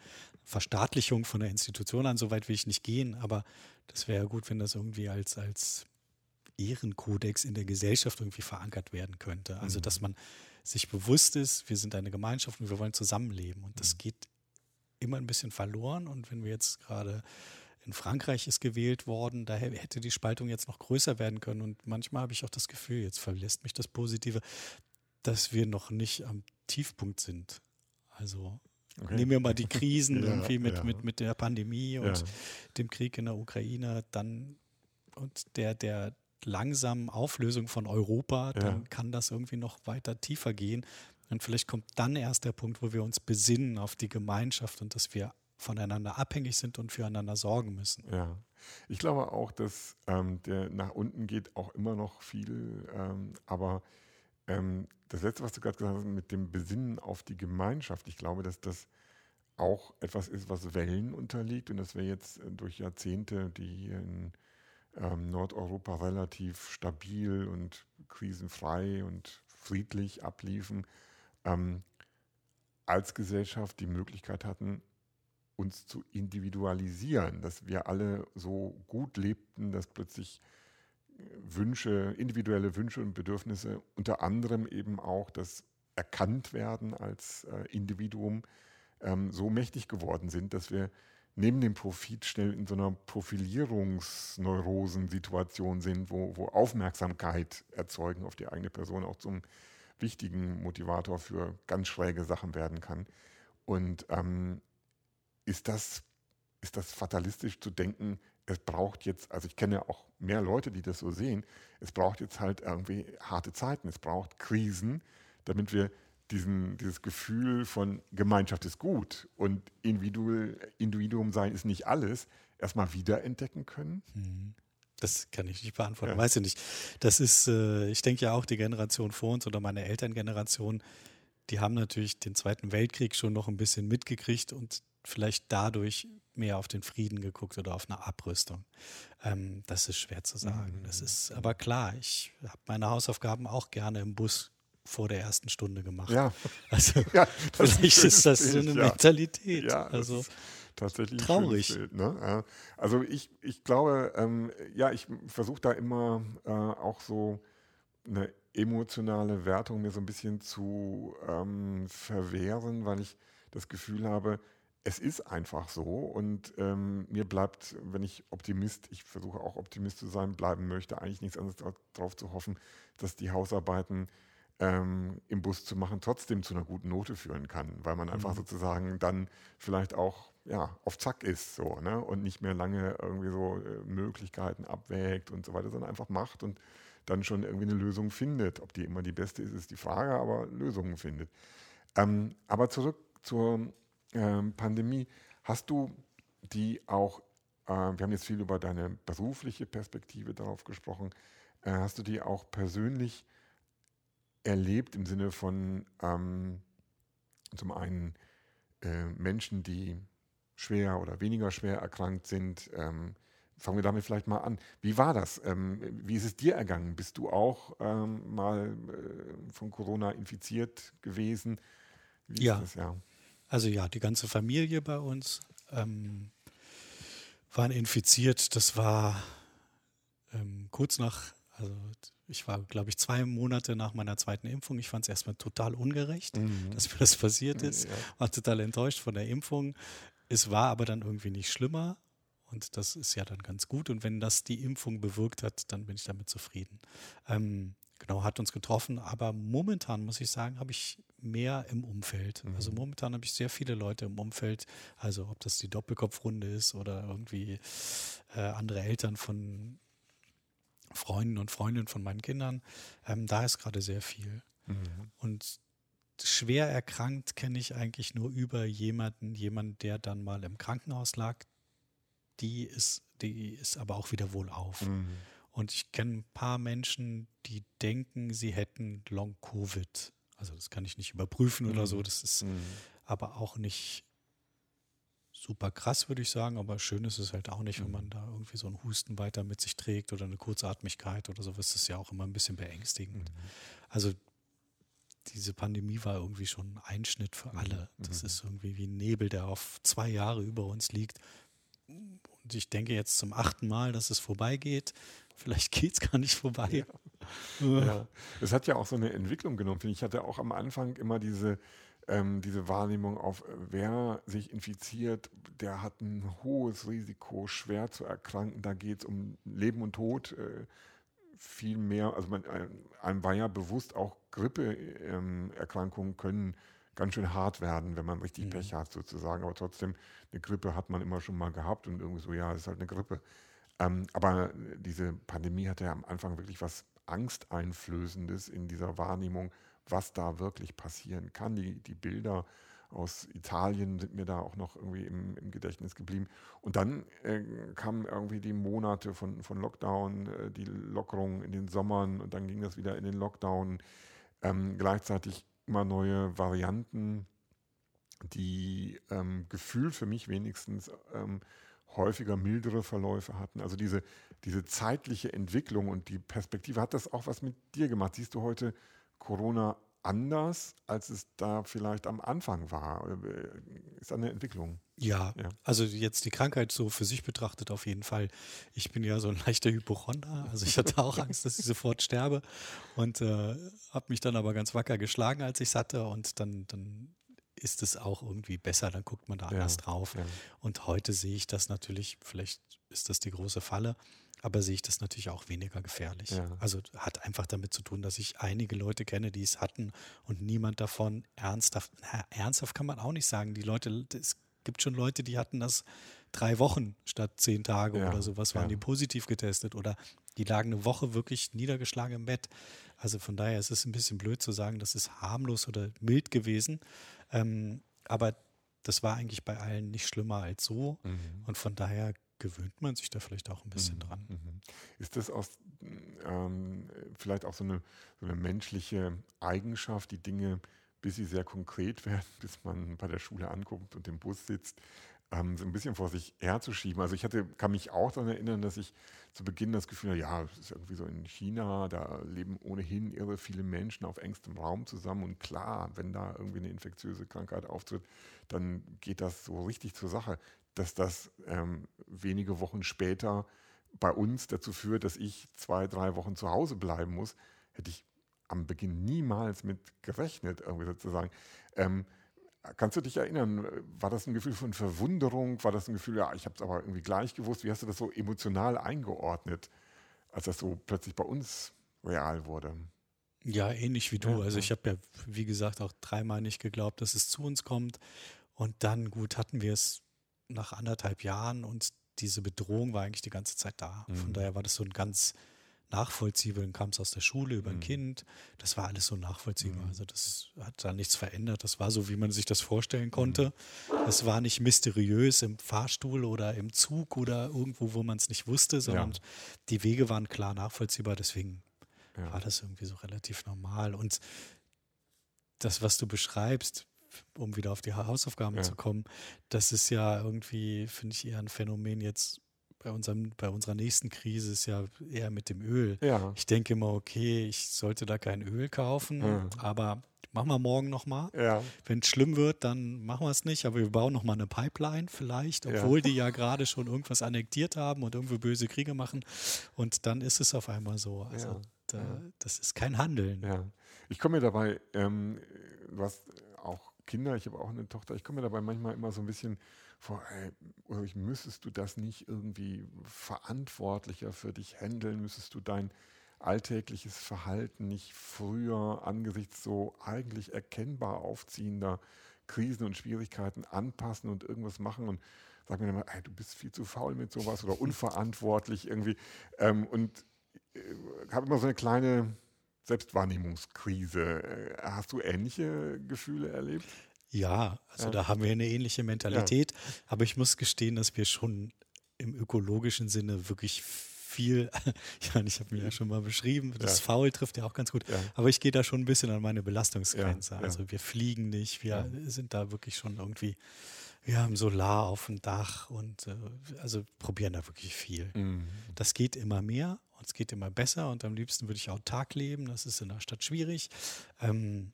Verstaatlichung von der Institution an. Soweit will ich nicht gehen, aber das wäre ja gut, wenn das irgendwie als, als Ehrenkodex in der Gesellschaft irgendwie verankert werden könnte. Also, dass man sich bewusst ist, wir sind eine Gemeinschaft und wir wollen zusammenleben. Und das geht immer ein bisschen verloren. Und wenn wir jetzt gerade in Frankreich ist gewählt worden, da hätte die Spaltung jetzt noch größer werden können. Und manchmal habe ich auch das Gefühl, jetzt verlässt mich das Positive, dass wir noch nicht am Tiefpunkt sind. Also okay. nehmen wir mal die Krisen ja, irgendwie mit, ja. mit, mit der Pandemie und ja. dem Krieg in der Ukraine, dann und der, der langsamen Auflösung von Europa, dann kann das irgendwie noch weiter tiefer gehen. Und vielleicht kommt dann erst der Punkt, wo wir uns besinnen auf die Gemeinschaft und dass wir voneinander abhängig sind und füreinander sorgen müssen. Ja, ich glaube auch, dass ähm, der nach unten geht auch immer noch viel, ähm, aber ähm, das Letzte, was du gerade gesagt hast, mit dem Besinnen auf die Gemeinschaft, ich glaube, dass das auch etwas ist, was Wellen unterliegt und dass wir jetzt äh, durch Jahrzehnte, die in ähm, Nordeuropa relativ stabil und krisenfrei und friedlich abliefen, ähm, als Gesellschaft die Möglichkeit hatten, uns zu individualisieren, dass wir alle so gut lebten, dass plötzlich Wünsche, individuelle Wünsche und Bedürfnisse, unter anderem eben auch das erkannt werden als äh, Individuum, ähm, so mächtig geworden sind, dass wir neben dem Profit schnell in so einer Profilierungsneurosensituation sind, wo, wo Aufmerksamkeit erzeugen auf die eigene Person auch zum wichtigen Motivator für ganz schräge Sachen werden kann. Und ähm, ist, das, ist das fatalistisch zu denken, es braucht jetzt, also ich kenne auch mehr Leute, die das so sehen, es braucht jetzt halt irgendwie harte Zeiten, es braucht Krisen, damit wir diesen, dieses Gefühl von Gemeinschaft ist gut und Individuum, Individuum sein ist nicht alles, erstmal wiederentdecken können? Mhm. Das kann ich nicht beantworten, ja. weiß ich nicht. Das ist, äh, ich denke ja auch, die Generation vor uns oder meine Elterngeneration, die haben natürlich den Zweiten Weltkrieg schon noch ein bisschen mitgekriegt und vielleicht dadurch mehr auf den Frieden geguckt oder auf eine Abrüstung. Ähm, das ist schwer zu sagen. Das mhm. ist aber klar, ich habe meine Hausaufgaben auch gerne im Bus vor der ersten Stunde gemacht. Ja. Also ja, vielleicht ist, das so eine. Mentalität. Ja, also tatsächlich traurig. Bild, ne? Also ich, ich glaube, ähm, ja, ich versuche da immer äh, auch so eine emotionale Wertung mir so ein bisschen zu ähm, verwehren, weil ich das Gefühl habe, es ist einfach so und ähm, mir bleibt, wenn ich Optimist, ich versuche auch Optimist zu sein, bleiben möchte, eigentlich nichts anderes darauf zu hoffen, dass die Hausarbeiten ähm, im Bus zu machen trotzdem zu einer guten Note führen kann, weil man einfach mhm. sozusagen dann vielleicht auch ja, auf Zack ist so ne? und nicht mehr lange irgendwie so äh, Möglichkeiten abwägt und so weiter, sondern einfach macht und dann schon irgendwie eine Lösung findet. Ob die immer die beste ist, ist die Frage, aber Lösungen findet. Ähm, aber zurück zur ähm, Pandemie. Hast du die auch, äh, wir haben jetzt viel über deine berufliche Perspektive darauf gesprochen, äh, hast du die auch persönlich erlebt im Sinne von ähm, zum einen äh, Menschen, die schwer oder weniger schwer erkrankt sind? Ähm, fangen wir damit vielleicht mal an. Wie war das? Ähm, wie ist es dir ergangen? Bist du auch ähm, mal äh, von Corona infiziert gewesen? Wie ja. Das, ja. Also ja, die ganze Familie bei uns ähm, waren infiziert. Das war ähm, kurz nach, also ich war, glaube ich, zwei Monate nach meiner zweiten Impfung. Ich fand es erstmal total ungerecht, mhm. dass mir das passiert ist. Ja. War total enttäuscht von der Impfung. Es war aber dann irgendwie nicht schlimmer. Und das ist ja dann ganz gut. Und wenn das die Impfung bewirkt hat, dann bin ich damit zufrieden. Ähm, genau, hat uns getroffen. Aber momentan, muss ich sagen, habe ich mehr im Umfeld. Mhm. Also momentan habe ich sehr viele Leute im Umfeld, also ob das die Doppelkopfrunde ist oder irgendwie äh, andere Eltern von Freunden und Freundinnen von meinen Kindern. Ähm, da ist gerade sehr viel. Mhm. Und schwer erkrankt kenne ich eigentlich nur über jemanden, jemanden, der dann mal im Krankenhaus lag. Die ist, die ist aber auch wieder wohlauf. Mhm. Und ich kenne ein paar Menschen, die denken, sie hätten Long-Covid. Also das kann ich nicht überprüfen mhm. oder so. Mhm. Das ist mhm. aber auch nicht super krass, würde ich sagen. Aber schön ist es halt auch nicht, wenn man mhm. da irgendwie so einen Husten weiter mit sich trägt oder eine Kurzatmigkeit oder sowas. Das ist ja auch immer ein bisschen beängstigend. Mhm. Also diese Pandemie war irgendwie schon ein Einschnitt für alle. Das mhm. ist irgendwie wie ein Nebel, der auf zwei Jahre über uns liegt. Und ich denke jetzt zum achten Mal, dass es vorbeigeht. Vielleicht geht es gar nicht vorbei. Ja. ja. Es hat ja auch so eine Entwicklung genommen, finde ich. Ich hatte auch am Anfang immer diese, ähm, diese Wahrnehmung auf, wer sich infiziert, der hat ein hohes Risiko, schwer zu erkranken. Da geht es um Leben und Tod. Äh, viel mehr, also man, einem war ja bewusst, auch Grippeerkrankungen ähm, können ganz schön hart werden, wenn man richtig mhm. Pech hat sozusagen. Aber trotzdem, eine Grippe hat man immer schon mal gehabt und irgendwie so, ja, es ist halt eine Grippe. Ähm, aber diese Pandemie hatte ja am Anfang wirklich was Angsteinflößendes in dieser Wahrnehmung, was da wirklich passieren kann. Die, die Bilder aus Italien sind mir da auch noch irgendwie im, im Gedächtnis geblieben. Und dann äh, kamen irgendwie die Monate von, von Lockdown, äh, die Lockerung in den Sommern und dann ging das wieder in den Lockdown. Ähm, gleichzeitig immer neue Varianten, die ähm, gefühlt für mich wenigstens ähm, häufiger mildere Verläufe hatten. Also diese, diese zeitliche Entwicklung und die Perspektive, hat das auch was mit dir gemacht? Siehst du heute Corona anders, als es da vielleicht am Anfang war? Ist eine Entwicklung? Ja, ja, also jetzt die Krankheit so für sich betrachtet auf jeden Fall. Ich bin ja so ein leichter Hypochonder, also ich hatte auch Angst, dass ich sofort sterbe und äh, habe mich dann aber ganz wacker geschlagen, als ich es hatte und dann, dann ist es auch irgendwie besser, dann guckt man da anders ja, drauf. Ja. Und heute sehe ich das natürlich, vielleicht ist das die große Falle, aber sehe ich das natürlich auch weniger gefährlich. Ja. Also hat einfach damit zu tun, dass ich einige Leute kenne, die es hatten und niemand davon ernsthaft, na, ernsthaft kann man auch nicht sagen. Die Leute, es gibt schon Leute, die hatten das drei Wochen statt zehn Tage ja. oder sowas, waren ja. die positiv getestet oder die lagen eine Woche wirklich niedergeschlagen im Bett. Also von daher ist es ein bisschen blöd zu sagen, das ist harmlos oder mild gewesen. Ähm, aber das war eigentlich bei allen nicht schlimmer als so. Mhm. Und von daher gewöhnt man sich da vielleicht auch ein bisschen mhm. dran. Mhm. Ist das aus, ähm, vielleicht auch so eine, so eine menschliche Eigenschaft, die Dinge, bis sie sehr konkret werden, bis man bei der Schule ankommt und im Bus sitzt, ähm, so ein bisschen vor sich herzuschieben. Also ich hatte, kann mich auch daran erinnern, dass ich zu Beginn das Gefühl hatte, ja, es ist irgendwie so in China, da leben ohnehin irre viele Menschen auf engstem Raum zusammen und klar, wenn da irgendwie eine infektiöse Krankheit auftritt, dann geht das so richtig zur Sache. Dass das ähm, wenige Wochen später bei uns dazu führt, dass ich zwei, drei Wochen zu Hause bleiben muss, hätte ich am Beginn niemals mit gerechnet, irgendwie sozusagen. Ähm, Kannst du dich erinnern, war das ein Gefühl von Verwunderung? War das ein Gefühl, ja, ich habe es aber irgendwie gleich gewusst? Wie hast du das so emotional eingeordnet, als das so plötzlich bei uns real wurde? Ja, ähnlich wie du. Also ich habe ja, wie gesagt, auch dreimal nicht geglaubt, dass es zu uns kommt. Und dann, gut, hatten wir es nach anderthalb Jahren und diese Bedrohung war eigentlich die ganze Zeit da. Mhm. Von daher war das so ein ganz nachvollziehbar. Dann kam es aus der Schule über ein mhm. Kind. Das war alles so nachvollziehbar. Mhm. Also das hat da nichts verändert. Das war so, wie man sich das vorstellen konnte. Es war nicht mysteriös im Fahrstuhl oder im Zug oder irgendwo, wo man es nicht wusste, sondern ja. die Wege waren klar nachvollziehbar. Deswegen ja. war das irgendwie so relativ normal. Und das, was du beschreibst, um wieder auf die Hausaufgaben ja. zu kommen, das ist ja irgendwie, finde ich, eher ein Phänomen jetzt bei, unserem, bei unserer nächsten Krise ist ja eher mit dem Öl. Ja. Ich denke immer, okay, ich sollte da kein Öl kaufen, mhm. aber machen wir morgen nochmal. Ja. Wenn es schlimm wird, dann machen wir es nicht, aber wir bauen nochmal eine Pipeline vielleicht, obwohl ja. die ja gerade schon irgendwas annektiert haben und irgendwo böse Kriege machen. Und dann ist es auf einmal so. Also ja. da, das ist kein Handeln. Ich komme mir dabei, ähm, hast auch Kinder, ich habe auch eine Tochter, ich komme mir dabei manchmal immer so ein bisschen vor, ey, müsstest du das nicht irgendwie verantwortlicher für dich handeln? Müsstest du dein alltägliches Verhalten nicht früher angesichts so eigentlich erkennbar aufziehender Krisen und Schwierigkeiten anpassen und irgendwas machen und sag mir dann mal, ey, du bist viel zu faul mit sowas oder unverantwortlich irgendwie. Ähm, und äh, habe immer so eine kleine Selbstwahrnehmungskrise. Äh, hast du ähnliche Gefühle erlebt? Ja, also ja. da haben wir eine ähnliche Mentalität. Ja. Aber ich muss gestehen, dass wir schon im ökologischen Sinne wirklich viel, ja, ich habe mir ja schon mal beschrieben, das ja. Faul trifft ja auch ganz gut, ja. aber ich gehe da schon ein bisschen an meine Belastungsgrenze. Also wir fliegen nicht, wir sind da wirklich schon irgendwie, wir haben Solar auf dem Dach und äh, also probieren da wirklich viel. Mhm. Das geht immer mehr und es geht immer besser und am liebsten würde ich autark leben, das ist in der Stadt schwierig. Ähm,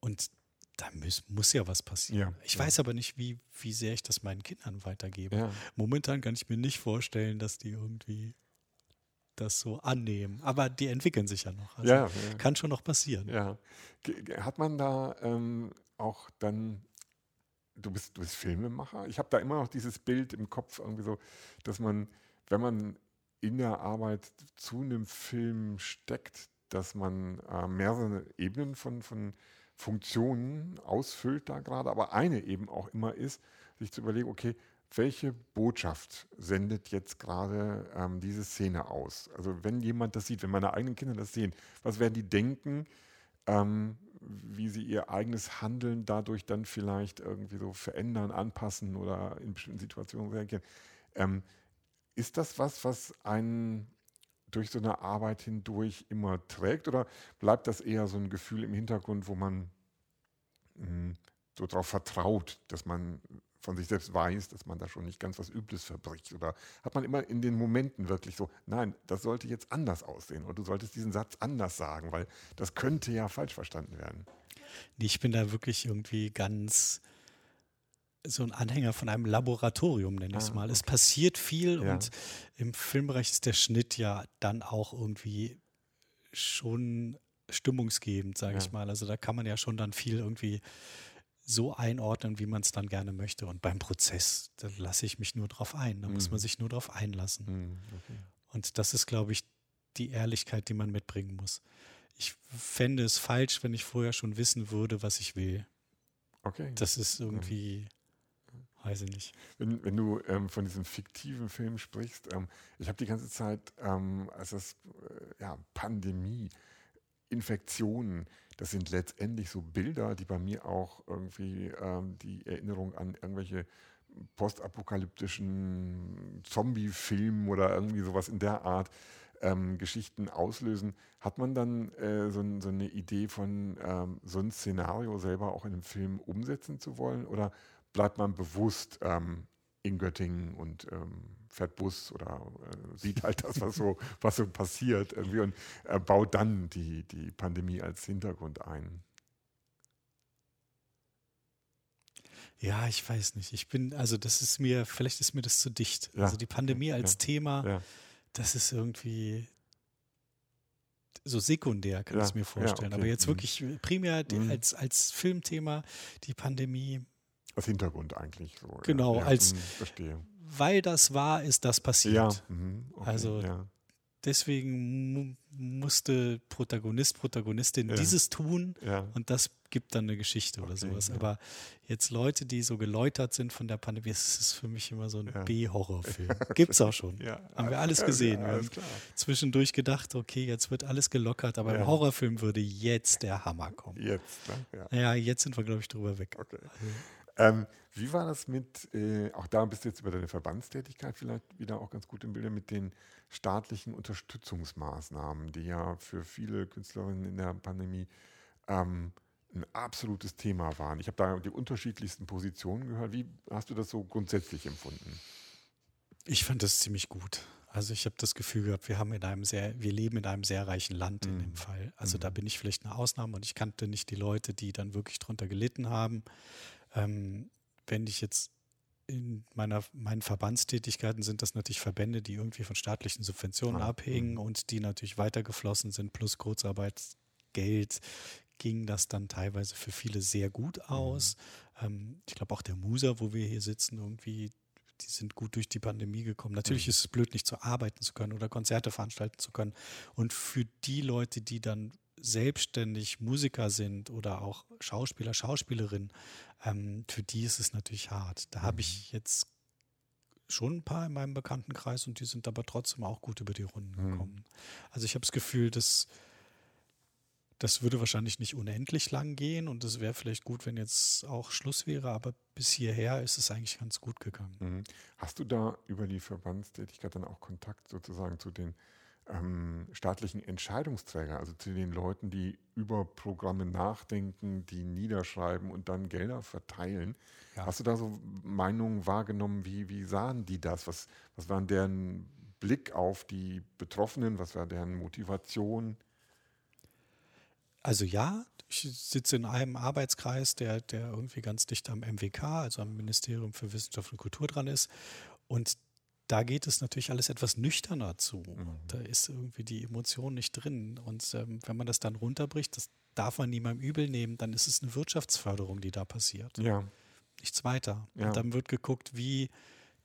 Und da muss, muss ja was passieren. Ja, ich ja. weiß aber nicht, wie, wie sehr ich das meinen Kindern weitergebe. Ja. Momentan kann ich mir nicht vorstellen, dass die irgendwie das so annehmen. Aber die entwickeln sich ja noch. Also. Kann schon noch passieren. Hat man da ähm, auch dann, du bist, du bist Filmemacher? Ich habe da immer noch dieses Bild im Kopf, irgendwie so, dass man, wenn man in der Arbeit zu einem Film steckt, dass man äh, mehrere Ebenen von, von Funktionen ausfüllt da gerade, aber eine eben auch immer ist, sich zu überlegen, okay, welche Botschaft sendet jetzt gerade ähm, diese Szene aus? Also wenn jemand das sieht, wenn meine eigenen Kinder das sehen, was werden die denken, ähm, wie sie ihr eigenes Handeln dadurch dann vielleicht irgendwie so verändern, anpassen oder in bestimmten Situationen reagieren? Ähm, ist das was, was einen durch so eine Arbeit hindurch immer trägt oder bleibt das eher so ein Gefühl im Hintergrund, wo man mh, so darauf vertraut, dass man von sich selbst weiß, dass man da schon nicht ganz was Übles verbricht? Oder hat man immer in den Momenten wirklich so, nein, das sollte jetzt anders aussehen oder du solltest diesen Satz anders sagen, weil das könnte ja falsch verstanden werden. Nee, Ich bin da wirklich irgendwie ganz so ein Anhänger von einem Laboratorium, nenne ich es Ah, mal. Es passiert viel Ja. und im Filmbereich ist der Schnitt ja dann auch irgendwie schon stimmungsgebend, sage Ja. ich mal. Also da kann man ja schon dann viel irgendwie so einordnen, wie man es dann gerne möchte. Und beim Prozess, da lasse ich mich nur drauf ein. Da muss Mhm. man sich nur drauf einlassen. Hm, okay. Und das ist, glaube ich, die Ehrlichkeit, die man mitbringen muss. Ich fände es falsch, wenn ich vorher schon wissen würde, was ich will. okay. Das ist irgendwie, weiß ich nicht. Wenn, wenn du ähm, von diesem fiktiven Film sprichst, ähm, ich habe die ganze Zeit, ähm, als das äh, ja, Pandemie, Infektionen, das sind letztendlich so Bilder, die bei mir auch irgendwie ähm, die Erinnerung an irgendwelche postapokalyptischen Zombie-Filme oder irgendwie sowas in der Art ähm, Geschichten auslösen. Hat man dann äh, so, so eine Idee von ähm, so ein Szenario selber auch in einem Film umsetzen zu wollen? Oder bleibt man bewusst ähm, in Göttingen und ähm, fährt Bus oder äh, sieht halt das, was so, was so passiert irgendwie und äh, baut dann die, die Pandemie als Hintergrund ein? Ja, ich weiß nicht. Ich bin, also das ist mir, vielleicht ist mir das zu dicht. Ja. Also die Pandemie als Ja. Thema, Ja. das ist irgendwie so sekundär, kann ich es mir vorstellen. Aber okay. jetzt Mhm. wirklich primär Mhm. als, als Filmthema die Pandemie, Als Hintergrund eigentlich. So, Genau, ja, als- mh, verstehe. weil das war, ist das passiert. Ja, mhm, okay, Also, ja. Deswegen mu musste Protagonist, Protagonistin Ja. dieses tun und das gibt dann eine Geschichte oder Okay, sowas. ja. Aber jetzt Leute, die so geläutert sind von der Pandemie, das ist für mich immer so ein. B-Horrorfilm. Gibt's auch schon. Ja, Haben wir alles- gesehen. Wir haben zwischendurch gedacht, okay, jetzt wird alles gelockert, aber im Horrorfilm würde jetzt der Hammer kommen. Jetzt, ne? ja. Jetzt sind wir, glaube ich, drüber weg. Okay. Ähm, wie war das mit, äh, auch da bist du jetzt über deine Verbandstätigkeit vielleicht wieder auch ganz gut im Bilde, mit den staatlichen Unterstützungsmaßnahmen, die ja für viele Künstlerinnen in der Pandemie ähm, ein absolutes Thema waren. Ich habe da die unterschiedlichsten Positionen gehört. Wie hast du das so grundsätzlich empfunden? Ich fand das ziemlich gut. Also ich habe das Gefühl gehabt, wir haben in einem sehr, wir leben in einem sehr reichen Land in Mhm. dem Fall. Also da bin ich vielleicht eine Ausnahme und ich kannte nicht die Leute, die dann wirklich drunter gelitten haben. Ähm, wenn ich jetzt in meiner, meinen Verbandstätigkeiten sind das natürlich Verbände, die irgendwie von staatlichen Subventionen Ah, abhängen mhm. und die natürlich weitergeflossen sind, plus Kurzarbeitsgeld ging das dann teilweise für viele sehr gut aus. Ähm, ich glaube auch der Muser, wo wir hier sitzen, irgendwie, die sind gut durch die Pandemie gekommen. Natürlich Mhm. ist es blöd, nicht zu arbeiten zu können oder Konzerte veranstalten zu können. Und für die Leute, die dann selbstständig Musiker sind oder auch Schauspieler, Schauspielerinnen, ähm, für die ist es natürlich hart. Da habe ich jetzt schon ein paar in meinem Bekanntenkreis und die sind aber trotzdem auch gut über die Runden Mhm. gekommen. Also ich habe das Gefühl, dass das würde wahrscheinlich nicht unendlich lang gehen und es wäre vielleicht gut, wenn jetzt auch Schluss wäre, aber bis hierher ist es eigentlich ganz gut gegangen. Mhm. Hast du da über die Verbandstätigkeit dann auch Kontakt sozusagen zu den ähm, staatlichen Entscheidungsträgern, also zu den Leuten, die über Programme nachdenken, die niederschreiben und dann Gelder verteilen? Ja. Hast du da so Meinungen wahrgenommen, wie, wie sahen die das? Was, was waren deren Blick auf die Betroffenen? Was war deren Motivation? Also ja, ich sitze in einem Arbeitskreis, der, der irgendwie ganz dicht am MWK, also am Ministerium für Wissenschaft und Kultur dran ist. Und da geht es natürlich alles etwas nüchterner zu. Mhm. Da ist irgendwie die Emotion nicht drin. Und ähm, wenn man das dann runterbricht, das darf man niemandem übel nehmen, dann ist es eine Wirtschaftsförderung, die da passiert. Ja. Nichts weiter. Ja. Und dann wird geguckt, wie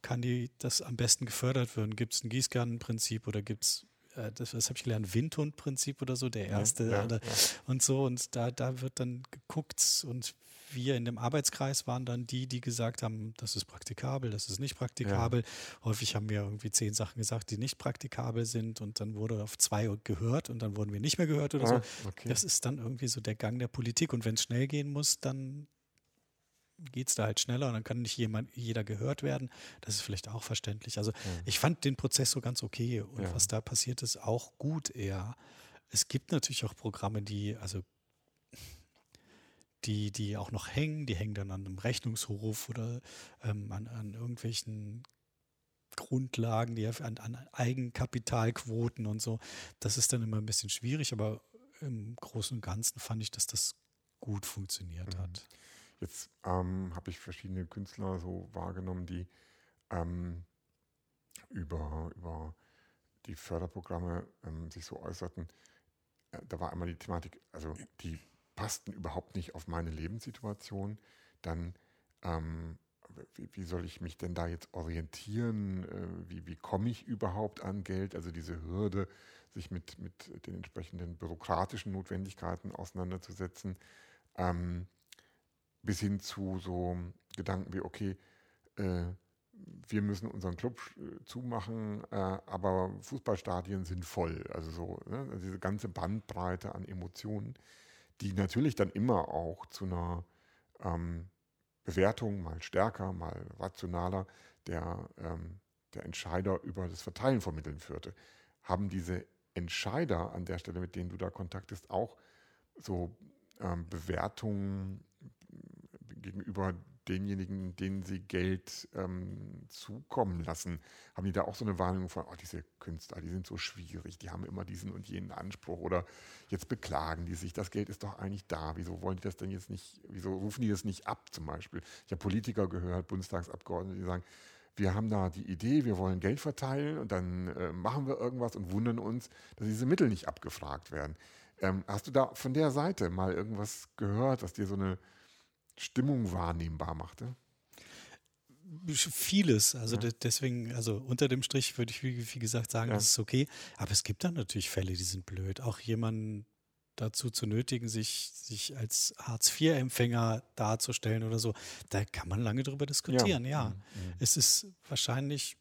kann die das am besten gefördert werden? Gibt es ein Gießkannenprinzip oder gibt es das, das habe ich gelernt, Windhundprinzip oder so, der erste ja, oder, ja. und so. Und da, da wird dann geguckt und wir in dem Arbeitskreis waren dann die, die gesagt haben, das ist praktikabel, das ist nicht praktikabel. Ja. Häufig haben wir irgendwie zehn Sachen gesagt, die nicht praktikabel sind und dann wurde auf zwei gehört und dann wurden wir nicht mehr gehört oder ah, so. Okay. Das ist dann irgendwie so der Gang der Politik und wenn es schnell gehen muss, dann geht es da halt schneller und dann kann nicht jemand, jeder gehört werden. Das ist vielleicht auch verständlich. Also ja. ich fand den Prozess so ganz okay und ja. was da passiert ist, auch gut eher. Es gibt natürlich auch Programme, die, also die, die auch noch hängen, die hängen dann an einem Rechnungshof oder ähm, an, an irgendwelchen Grundlagen, die an, an Eigenkapitalquoten und so. Das ist dann immer ein bisschen schwierig, aber im Großen und Ganzen fand ich, dass das gut funktioniert mhm. hat. Jetzt ähm, habe ich verschiedene Künstler so wahrgenommen, die ähm, über, über die Förderprogramme ähm, sich so äußerten. Äh, da war einmal die Thematik, also die passten überhaupt nicht auf meine Lebenssituation. Dann, ähm, wie, wie, soll ich mich denn da jetzt orientieren? Äh, wie, wie komme ich überhaupt an Geld? Also diese Hürde, sich mit, mit den entsprechenden bürokratischen Notwendigkeiten auseinanderzusetzen. Ähm, bis hin zu so Gedanken wie, okay, äh, wir müssen unseren Club äh, zumachen, äh, aber Fußballstadien sind voll. Also so, ne? also diese ganze Bandbreite an Emotionen, die natürlich dann immer auch zu einer ähm, Bewertung, mal stärker, mal rationaler, der, ähm, der Entscheider über das Verteilen von Mitteln führte. Haben diese Entscheider an der Stelle, mit denen du da kontaktest, auch so ähm, Bewertungen gegenüber denjenigen, denen sie Geld ähm, zukommen lassen, haben die da auch so eine Warnung von, oh, diese Künstler, die sind so schwierig, die haben immer diesen und jenen Anspruch oder jetzt beklagen die sich, das Geld ist doch eigentlich da, wieso wollen die das denn jetzt nicht, wieso rufen die das nicht ab zum Beispiel? Ich habe Politiker gehört, Bundestagsabgeordnete, die sagen, wir haben da die Idee, wir wollen Geld verteilen und dann äh, machen wir irgendwas und wundern uns, dass diese Mittel nicht abgefragt werden. Ähm, hast du da von der Seite mal irgendwas gehört, dass dir so eine Stimmung wahrnehmbar machte? Vieles. Also ja. deswegen, also unter dem Strich würde ich, wie, wie gesagt, sagen, ja. das ist okay. Aber es gibt dann natürlich Fälle, die sind blöd. Auch jemanden dazu zu nötigen, sich, sich als Hartz-IV-Empfänger darzustellen oder so, da kann man lange drüber diskutieren, ja. Mhm. mhm. Es ist wahrscheinlich,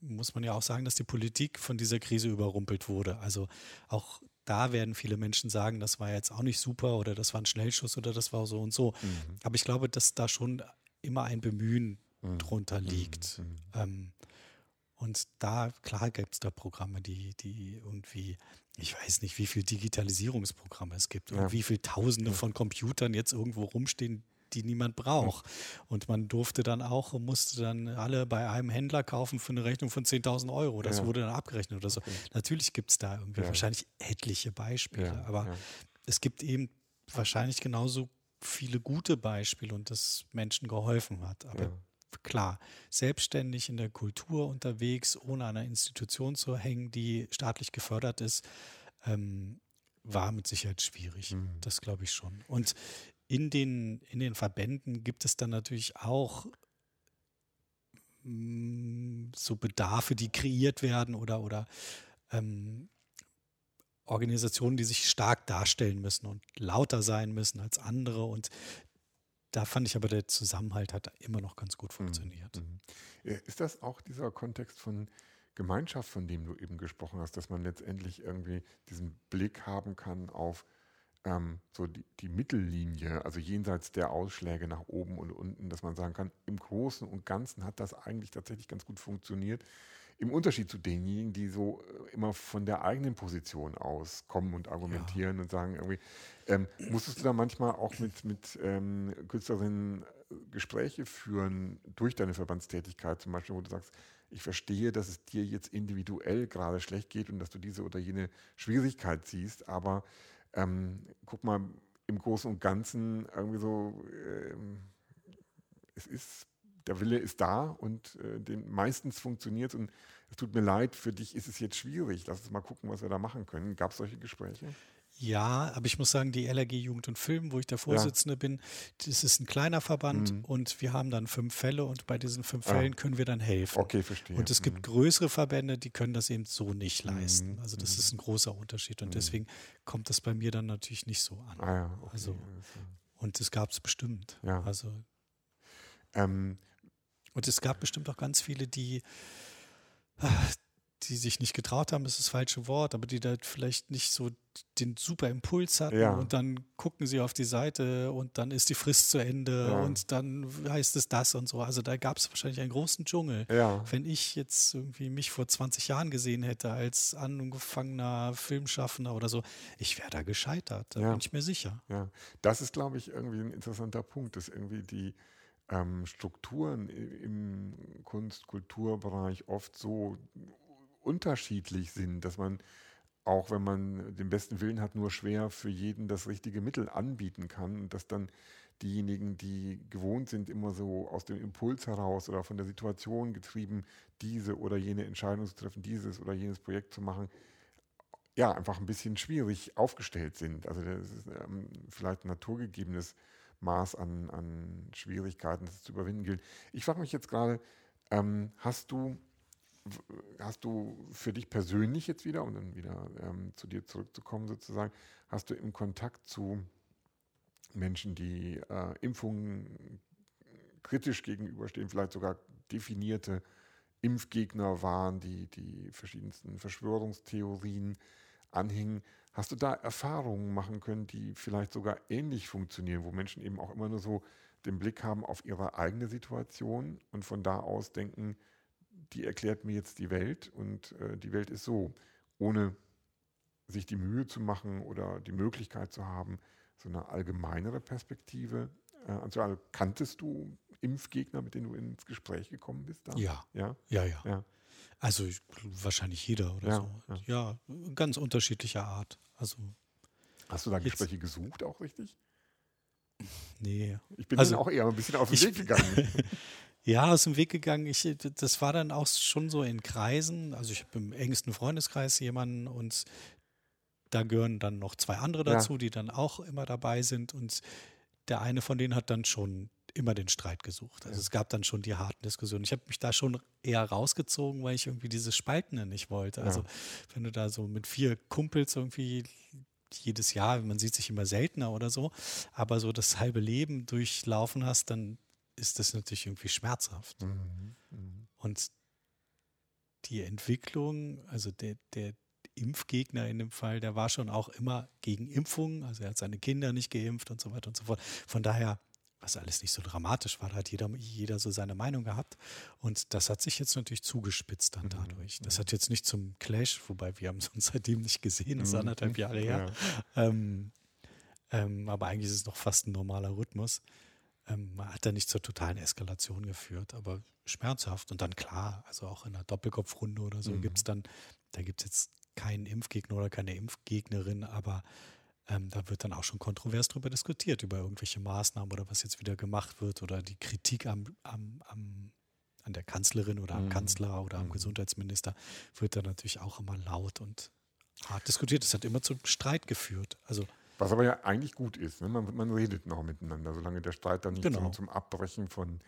muss man ja auch sagen, dass die Politik von dieser Krise überrumpelt wurde. Also auch da werden viele Menschen sagen, das war jetzt auch nicht super oder das war ein Schnellschuss oder das war so und so. Mhm. Aber ich glaube, dass da schon immer ein Bemühen mhm. drunter mhm. liegt. Mhm. Ähm, und da, klar gibt es da Programme, die, die irgendwie, ich weiß nicht, wie viele Digitalisierungsprogramme es gibt ja. und wie viele Tausende ja. von Computern jetzt irgendwo rumstehen, die niemand braucht. Und man durfte dann auch, musste dann alle bei einem Händler kaufen für eine Rechnung von 10.000 Euro. Das ja. wurde dann abgerechnet oder so. Okay. Natürlich gibt es da irgendwie ja. wahrscheinlich etliche Beispiele, ja, aber es gibt eben wahrscheinlich genauso viele gute Beispiele und das Menschen geholfen hat. Aber klar, selbstständig in der Kultur unterwegs, ohne an einer Institution zu hängen, die staatlich gefördert ist, ähm, war mit Sicherheit schwierig. Mhm. Das glaube ich schon. Und in den, in den Verbänden gibt es dann natürlich auch mm, so Bedarfe, die kreiert werden oder, oder ähm, Organisationen, die sich stark darstellen müssen und lauter sein müssen als andere. Und da fand ich aber, der Zusammenhalt hat immer noch ganz gut mhm, funktioniert. Mhm. Ist das auch dieser Kontext von Gemeinschaft, von dem du eben gesprochen hast, dass man letztendlich irgendwie diesen Blick haben kann auf ähm, so die, die, Mittellinie, also jenseits der Ausschläge nach oben und unten, dass man sagen kann, im Großen und Ganzen hat das eigentlich tatsächlich ganz gut funktioniert. Im Unterschied zu denjenigen, die so äh, immer von der eigenen Position aus kommen und argumentieren ja. und sagen, irgendwie, ähm, musstest du da manchmal auch mit, mit ähm, Künstlerinnen äh, Gespräche führen durch deine Verbandstätigkeit, zum Beispiel, wo du sagst, ich verstehe, dass es dir jetzt individuell gerade schlecht geht und dass du diese oder jene Schwierigkeit siehst, aber ähm, guck mal, im Großen und Ganzen irgendwie so, ähm, es ist, der Wille ist da und äh, den, meistens funktioniert es und es tut mir leid, für dich ist es jetzt schwierig. Lass uns mal gucken, was wir da machen können. Gab es solche Gespräche? Ja, aber ich muss sagen, die LRG Jugend und Film, wo ich der Vorsitzende ja. bin, das ist ein kleiner Verband mhm. und wir haben dann fünf Fälle und bei diesen fünf ah. Fällen können wir dann helfen. Okay, verstehe. Und es gibt mhm. größere Verbände, die können das eben so nicht leisten. Mhm. Also das ist mhm. ein großer Unterschied und mhm. deswegen kommt das bei mir dann natürlich nicht so an. Ah ja, okay. Also, und es gab es bestimmt. Ja. Also, ähm, und es gab bestimmt auch ganz viele, die die sich nicht getraut haben, ist das falsche Wort, aber die da vielleicht nicht so den super Impuls hatten ja. und dann gucken sie auf die Seite und dann ist die Frist zu Ende ja. und dann heißt es das und so. Also da gab es wahrscheinlich einen großen Dschungel. Ja. Wenn ich jetzt irgendwie mich vor 20 Jahren gesehen hätte als angefangener Filmschaffender oder so, ich wäre da gescheitert, da bin ich mir sicher. Ja, das ist, glaube ich, irgendwie ein interessanter Punkt, dass irgendwie die ähm, Strukturen im Kunst-Kulturbereich oft so unterschiedlich sind, dass man auch wenn man den besten Willen hat, nur schwer für jeden das richtige Mittel anbieten kann und dass dann diejenigen, die gewohnt sind, immer so aus dem Impuls heraus oder von der Situation getrieben, diese oder jene Entscheidung zu treffen, dieses oder jenes Projekt zu machen, ja, einfach ein bisschen schwierig aufgestellt sind. Also das ist ähm, vielleicht ein naturgegebenes Maß an, an Schwierigkeiten, das zu überwinden gilt. Ich frage mich jetzt gerade, ähm, hast du hast du für dich persönlich jetzt wieder, um dann wieder ähm, zu dir zurückzukommen sozusagen, hast du im Kontakt zu Menschen, die äh, Impfungen kritisch gegenüberstehen, vielleicht sogar definierte Impfgegner waren, die die verschiedensten Verschwörungstheorien anhingen. Hast du da Erfahrungen machen können, die vielleicht sogar ähnlich funktionieren, wo Menschen eben auch immer nur so den Blick haben auf ihre eigene Situation und von da aus denken, die erklärt mir jetzt die Welt und äh, die Welt ist so, ohne sich die Mühe zu machen oder die Möglichkeit zu haben, so eine allgemeinere Perspektive äh, anzuhören. Kanntest du Impfgegner, mit denen du ins Gespräch gekommen bist? Da? Ja. Ja, ja. ja. ja. Also wahrscheinlich jeder oder ja, so. Ja. ja, ganz unterschiedlicher Art. Also Hast du da Gespräche gesucht auch richtig? Nee. Ich bin also, dann auch eher ein bisschen auf den Weg gegangen. Ja, aus dem Weg gegangen. Ich, das war dann auch schon so in Kreisen. Also ich habe im engsten Freundeskreis jemanden und da gehören dann noch zwei andere dazu, ja. die dann auch immer dabei sind. Und der eine von denen hat dann schon immer den Streit gesucht. Also ja. es gab dann schon die harten Diskussionen. Ich habe mich da schon eher rausgezogen, weil ich irgendwie dieses Spaltende nicht wollte. Also ja. wenn du da so mit vier Kumpels irgendwie jedes Jahr, man sieht sich immer seltener oder so, aber so das halbe Leben durchlaufen hast, dann ist das natürlich irgendwie schmerzhaft. Mhm. Mhm. Und die Entwicklung, also der, der Impfgegner in dem Fall, der war schon auch immer gegen Impfungen, also er hat seine Kinder nicht geimpft und so weiter und so fort. Von daher, was alles nicht so dramatisch war, da hat jeder, jeder so seine Meinung gehabt. Und das hat sich jetzt natürlich zugespitzt dann mhm. dadurch. Das hat jetzt nicht zum Clash, wobei wir haben es uns seitdem nicht gesehen, das ist anderthalb Jahre her. Ja. Ähm, ähm, aber eigentlich ist es noch fast ein normaler Rhythmus ähm, hat er nicht zur totalen Eskalation geführt, aber schmerzhaft. Und dann klar, also auch in einer Doppelkopfrunde oder so mhm. gibt es dann, da gibt es jetzt keinen Impfgegner oder keine Impfgegnerin, aber ähm, da wird dann auch schon kontrovers darüber diskutiert, über irgendwelche Maßnahmen oder was jetzt wieder gemacht wird oder die Kritik am, am, am an der Kanzlerin oder am mhm. Kanzler oder am mhm. Gesundheitsminister wird dann natürlich auch immer laut und hart diskutiert. Das hat immer zum Streit geführt. Also was aber ja eigentlich gut ist. Ne? Man, man, redet noch miteinander, solange der Streit dann nicht genau. zum, zum, Abbrechen von,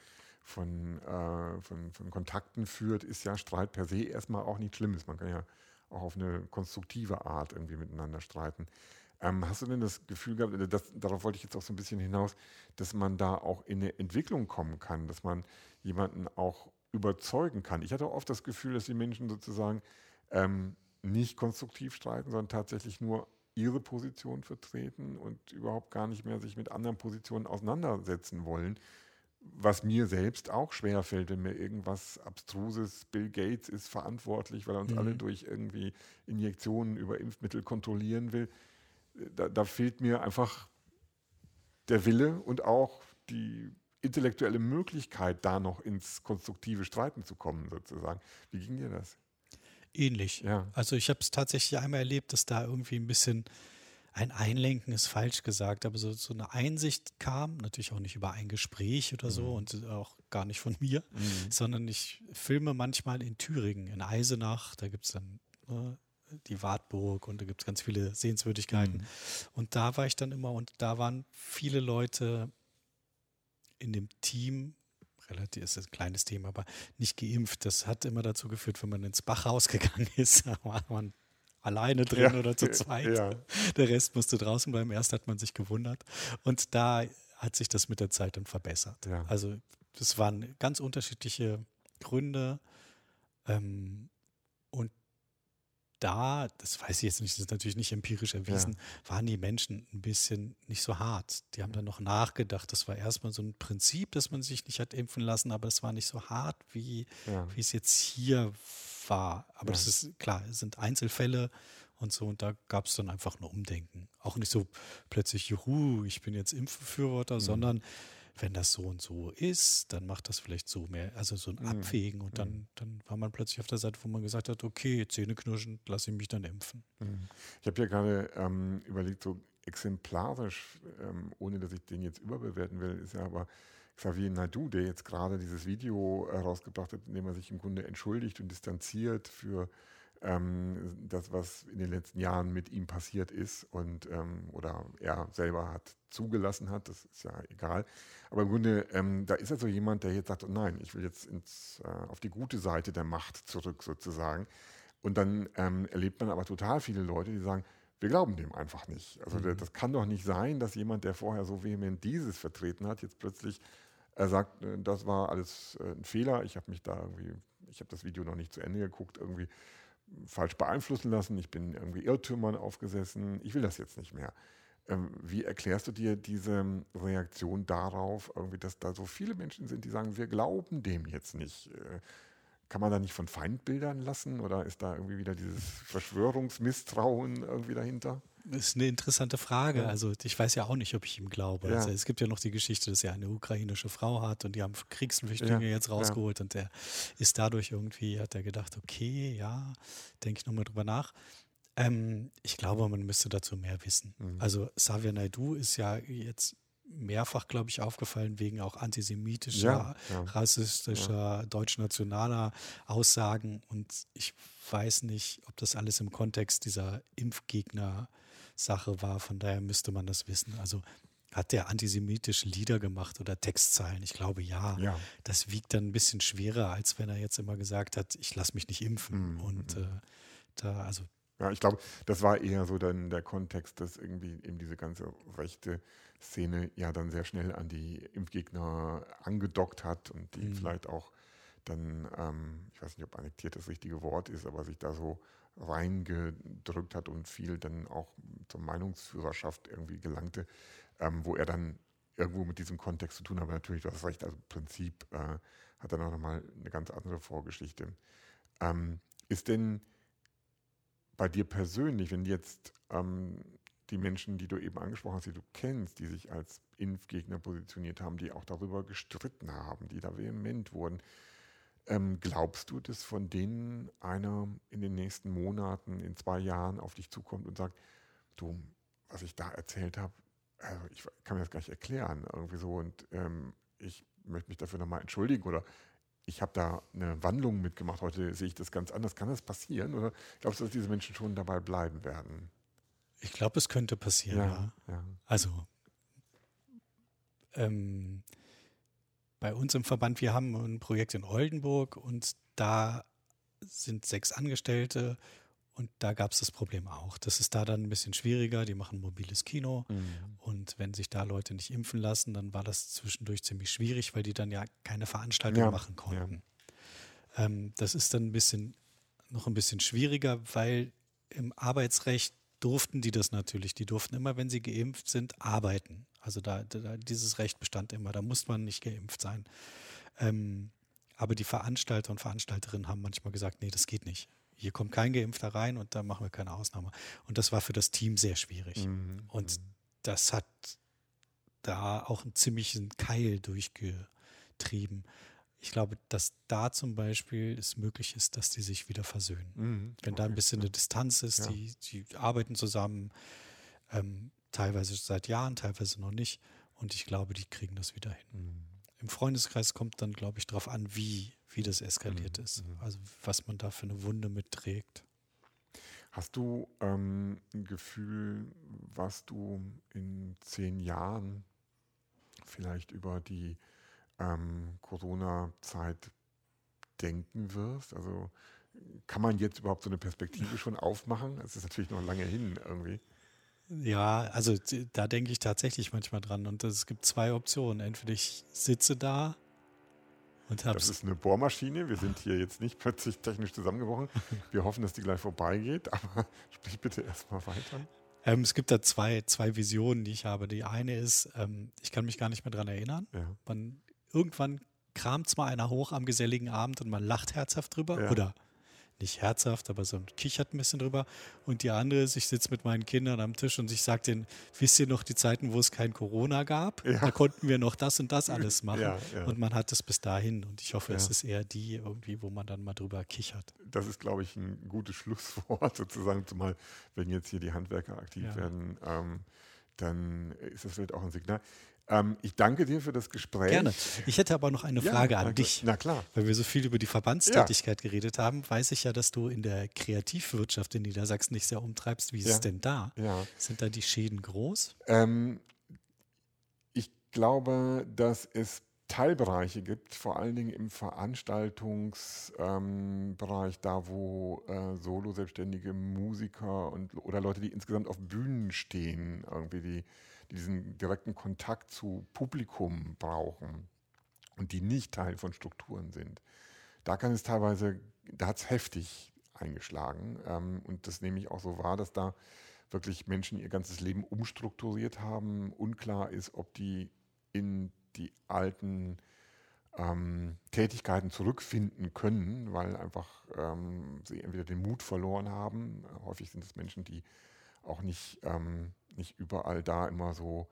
von, äh, von, von, Kontakten führt, ist ja Streit per se erstmal auch nichts Schlimmes. Man kann ja auch auf eine konstruktive Art irgendwie miteinander streiten. Ähm, hast du denn das Gefühl gehabt, äh, das, darauf wollte ich jetzt auch so ein bisschen hinaus, dass man da auch in eine Entwicklung kommen kann, dass man jemanden auch überzeugen kann? Ich hatte oft das Gefühl, dass die Menschen sozusagen ähm, nicht konstruktiv streiten, sondern tatsächlich nur ihre Position vertreten und überhaupt gar nicht mehr sich mit anderen Positionen auseinandersetzen wollen. Was mir selbst auch schwerfällt, wenn mir irgendwas Abstruses, Bill Gates ist verantwortlich, weil er uns mhm. alle durch irgendwie Injektionen über Impfmittel kontrollieren will. Da, da fehlt mir einfach der Wille und auch die intellektuelle Möglichkeit, da noch ins konstruktive Streiten zu kommen, sozusagen. Wie ging dir das? Ähnlich. Ja. Also ich habe es tatsächlich einmal erlebt, dass da irgendwie ein bisschen, ein Einlenken ist falsch gesagt, aber so, so eine Einsicht kam, natürlich auch nicht über ein Gespräch oder so Mhm. und auch gar nicht von mir, Mhm. sondern ich filme manchmal in Thüringen, in Eisenach, da gibt es dann ne, die Wartburg und da gibt es ganz viele Sehenswürdigkeiten. Mhm. Und da war ich dann immer und da waren viele Leute in dem Team, relativ ist ein kleines Thema, aber nicht geimpft. Das hat immer dazu geführt, wenn man ins Bachhaus gegangen ist, da war man alleine drin Ja, oder zu zweit. ja. Der Rest musste draußen bleiben. Erst hat man sich gewundert. Und da hat sich das mit der Zeit dann verbessert. Ja. Also das waren ganz unterschiedliche Gründe. Ähm, da, das weiß ich jetzt nicht, das ist natürlich nicht empirisch erwiesen, waren die Menschen ein bisschen nicht so hart. Die haben dann noch nachgedacht. Das war erstmal so ein Prinzip, dass man sich nicht hat impfen lassen, aber es war nicht so hart, wie, Ja. wie es jetzt hier war. Aber Ja. das ist klar, es sind Einzelfälle und so. Und da gab es dann einfach ein Umdenken. Auch nicht so plötzlich, juhu, ich bin jetzt Impfbefürworter, Mhm. sondern wenn das so und so ist, dann macht das vielleicht so mehr, also so ein Mhm. Abwägen. Und dann, dann war man plötzlich auf der Seite, wo man gesagt hat, okay, Zähneknirschen, lasse ich mich dann impfen. Mhm. Ich habe ja gerade ähm, überlegt, so exemplarisch, ähm, ohne dass ich den jetzt überbewerten will, ist ja aber Xavier Naidu, der jetzt gerade dieses Video herausgebracht hat, in dem er sich im Grunde entschuldigt und distanziert für ähm, das, was in den letzten Jahren mit ihm passiert ist und ähm, oder er selber hat zugelassen hat, das ist ja egal. Aber im Grunde, ähm, da ist er so jemand, der jetzt sagt, oh nein, ich will jetzt ins, äh, auf die gute Seite der Macht zurück sozusagen. Und dann ähm, erlebt man aber total viele Leute, die sagen, wir glauben dem einfach nicht. Also der, das kann doch nicht sein, dass jemand, der vorher so vehement dieses vertreten hat, jetzt plötzlich äh, sagt, äh, das war alles äh, ein Fehler. Ich habe mich da irgendwie, ich habe das Video noch nicht zu Ende geguckt, irgendwie falsch beeinflussen lassen. Ich bin irgendwie Irrtümern aufgesessen. Ich will das jetzt nicht mehr. Ähm, wie erklärst du dir diese Reaktion darauf, irgendwie, dass da so viele Menschen sind, die sagen, wir glauben dem jetzt nicht? Äh, kann man da nicht von Feindbildern lassen oder ist da irgendwie wieder dieses Verschwörungsmisstrauen irgendwie dahinter? Das ist eine interessante Frage. Ja. Also ich weiß ja auch nicht, ob ich ihm glaube. Ja. Also es gibt ja noch die Geschichte, dass er eine ukrainische Frau hat und die haben Kriegsflüchtlinge Ja, jetzt rausgeholt und der ist dadurch irgendwie, hat er gedacht, okay, ja, denke ich nochmal drüber nach. Ähm, ich glaube, man müsste dazu mehr wissen. Mhm. Also Xavier Naidu ist ja jetzt mehrfach, glaube ich, aufgefallen wegen auch antisemitischer, rassistischer, deutschnationaler Aussagen. Und ich weiß nicht, ob das alles im Kontext dieser Impfgegner-Sache war. Von daher müsste man das wissen. Also hat der antisemitische Lieder gemacht oder Textzeilen? Ich glaube ja. Ja. Das wiegt dann ein bisschen schwerer, als wenn er jetzt immer gesagt hat, ich lasse mich nicht impfen. Mhm, Und äh, da, also Ja, ich glaube, das war eher so dann der Kontext, dass irgendwie eben diese ganze rechte Szene ja dann sehr schnell an die Impfgegner angedockt hat und die Mhm. vielleicht auch dann, ähm, ich weiß nicht, ob annektiert das richtige Wort ist, aber sich da so reingedrückt hat und viel dann auch zur Meinungsführerschaft irgendwie gelangte, ähm, wo er dann irgendwo mit diesem Kontext zu tun hat. Aber natürlich, du hast recht, also Prinzip äh, hat er noch mal eine ganz andere Vorgeschichte. Ähm, ist denn bei dir persönlich, wenn jetzt ähm, die Menschen, die du eben angesprochen hast, die du kennst, die sich als Impfgegner positioniert haben, die auch darüber gestritten haben, die da vehement wurden, ähm, glaubst du, dass von denen einer in den nächsten Monaten, in zwei Jahren auf dich zukommt und sagt, du, was ich da erzählt habe, also ich kann mir das gar nicht erklären, irgendwie so, und ähm, ich möchte mich dafür nochmal entschuldigen oder ich habe da eine Wandlung mitgemacht, heute sehe ich das ganz anders. Kann das passieren? Oder glaubst du, dass diese Menschen schon dabei bleiben werden? ich glaube, es könnte passieren, ja. ja. Also ähm, bei uns im Verband, wir haben ein Projekt in Oldenburg und da sind sechs Angestellte und da gab es das Problem auch. Das ist da dann ein bisschen schwieriger. Die machen mobiles Kino Mhm. und wenn sich da Leute nicht impfen lassen, dann war das zwischendurch ziemlich schwierig, weil die dann ja keine Veranstaltung Ja, machen konnten. Ähm, das ist dann ein bisschen noch ein bisschen schwieriger, weil im Arbeitsrecht durften die das natürlich. Die durften immer, wenn sie geimpft sind, arbeiten. Also da, da dieses Recht bestand immer. Da muss man nicht geimpft sein. Ähm, aber die Veranstalter und Veranstalterinnen haben manchmal gesagt, nee, das geht nicht. Hier kommt kein Geimpfter rein und da machen wir keine Ausnahme. Und das war für das Team sehr schwierig. Mhm. Und das hat da auch einen ziemlichen Keil durchgetrieben. Ich glaube, dass da zum Beispiel es möglich ist, dass die sich wieder versöhnen. Mhm. Wenn da ein Okay. bisschen eine Distanz ist, Ja. die, die arbeiten zusammen. Ähm, teilweise seit Jahren, teilweise noch nicht. Und ich glaube, die kriegen das wieder hin. Mhm. Im Freundeskreis kommt dann, glaube ich, darauf an, wie, wie das eskaliert mhm. ist. Mhm. Also was man da für eine Wunde mitträgt. Hast du ähm, ein Gefühl, was du in zehn Jahren vielleicht über die ähm, Corona-Zeit denken wirst? Also kann man jetzt überhaupt so eine Perspektive schon aufmachen? Es ist natürlich noch lange hin irgendwie. Ja, also da denke ich tatsächlich manchmal dran. Und es gibt zwei Optionen. Entweder ich sitze da und habe. Das ist eine Bohrmaschine. Wir sind hier jetzt nicht plötzlich technisch zusammengebrochen. Wir hoffen, dass die gleich vorbeigeht. Aber sprich bitte erstmal weiter. Ähm, es gibt da zwei, zwei Visionen, die ich habe. Die eine ist, ähm, ich kann mich gar nicht mehr daran erinnern. Ja. Man, irgendwann kramt zwar einer hoch am geselligen Abend und man lacht herzhaft drüber. Ja. Oder nicht herzhaft, aber so ein kichert ein bisschen drüber. Und die andere ist, ich sitze mit meinen Kindern am Tisch und ich sage denen, wisst ihr noch die Zeiten, wo es kein Corona gab? Ja. Da konnten wir noch das und das alles machen. Ja, ja. Und man hat es bis dahin. Und ich hoffe, es ist eher die irgendwie, wo man dann mal drüber kichert. Das ist, glaube ich, ein gutes Schlusswort sozusagen, zumal wenn jetzt hier die Handwerker aktiv werden, ähm, dann ist das vielleicht auch ein Signal. Ähm, ich danke dir für das Gespräch. Gerne. Ich hätte aber noch eine Frage ja, an dich. Na klar. Weil wir so viel über die Verbandstätigkeit ja. geredet haben, weiß ich ja, dass du in der Kreativwirtschaft in Niedersachsen nicht sehr umtreibst. Wie ist ja. es denn da? Sind da die Schäden groß? Ähm, ich glaube, dass es Teilbereiche gibt, vor allen Dingen im Veranstaltungsbereich, ähm, da wo äh, Solo-selbstständige Musiker und, oder Leute, die insgesamt auf Bühnen stehen, irgendwie die diesen direkten Kontakt zu Publikum brauchen und die nicht Teil von Strukturen sind, da kann es teilweise, da hat es heftig eingeschlagen. Ähm, und das nehme ich auch so wahr, dass da wirklich Menschen ihr ganzes Leben umstrukturiert haben. Unklar ist, ob die in die alten ähm, Tätigkeiten zurückfinden können, weil einfach ähm, sie entweder den Mut verloren haben. Häufig sind es Menschen, die auch nicht ähm, nicht überall da immer so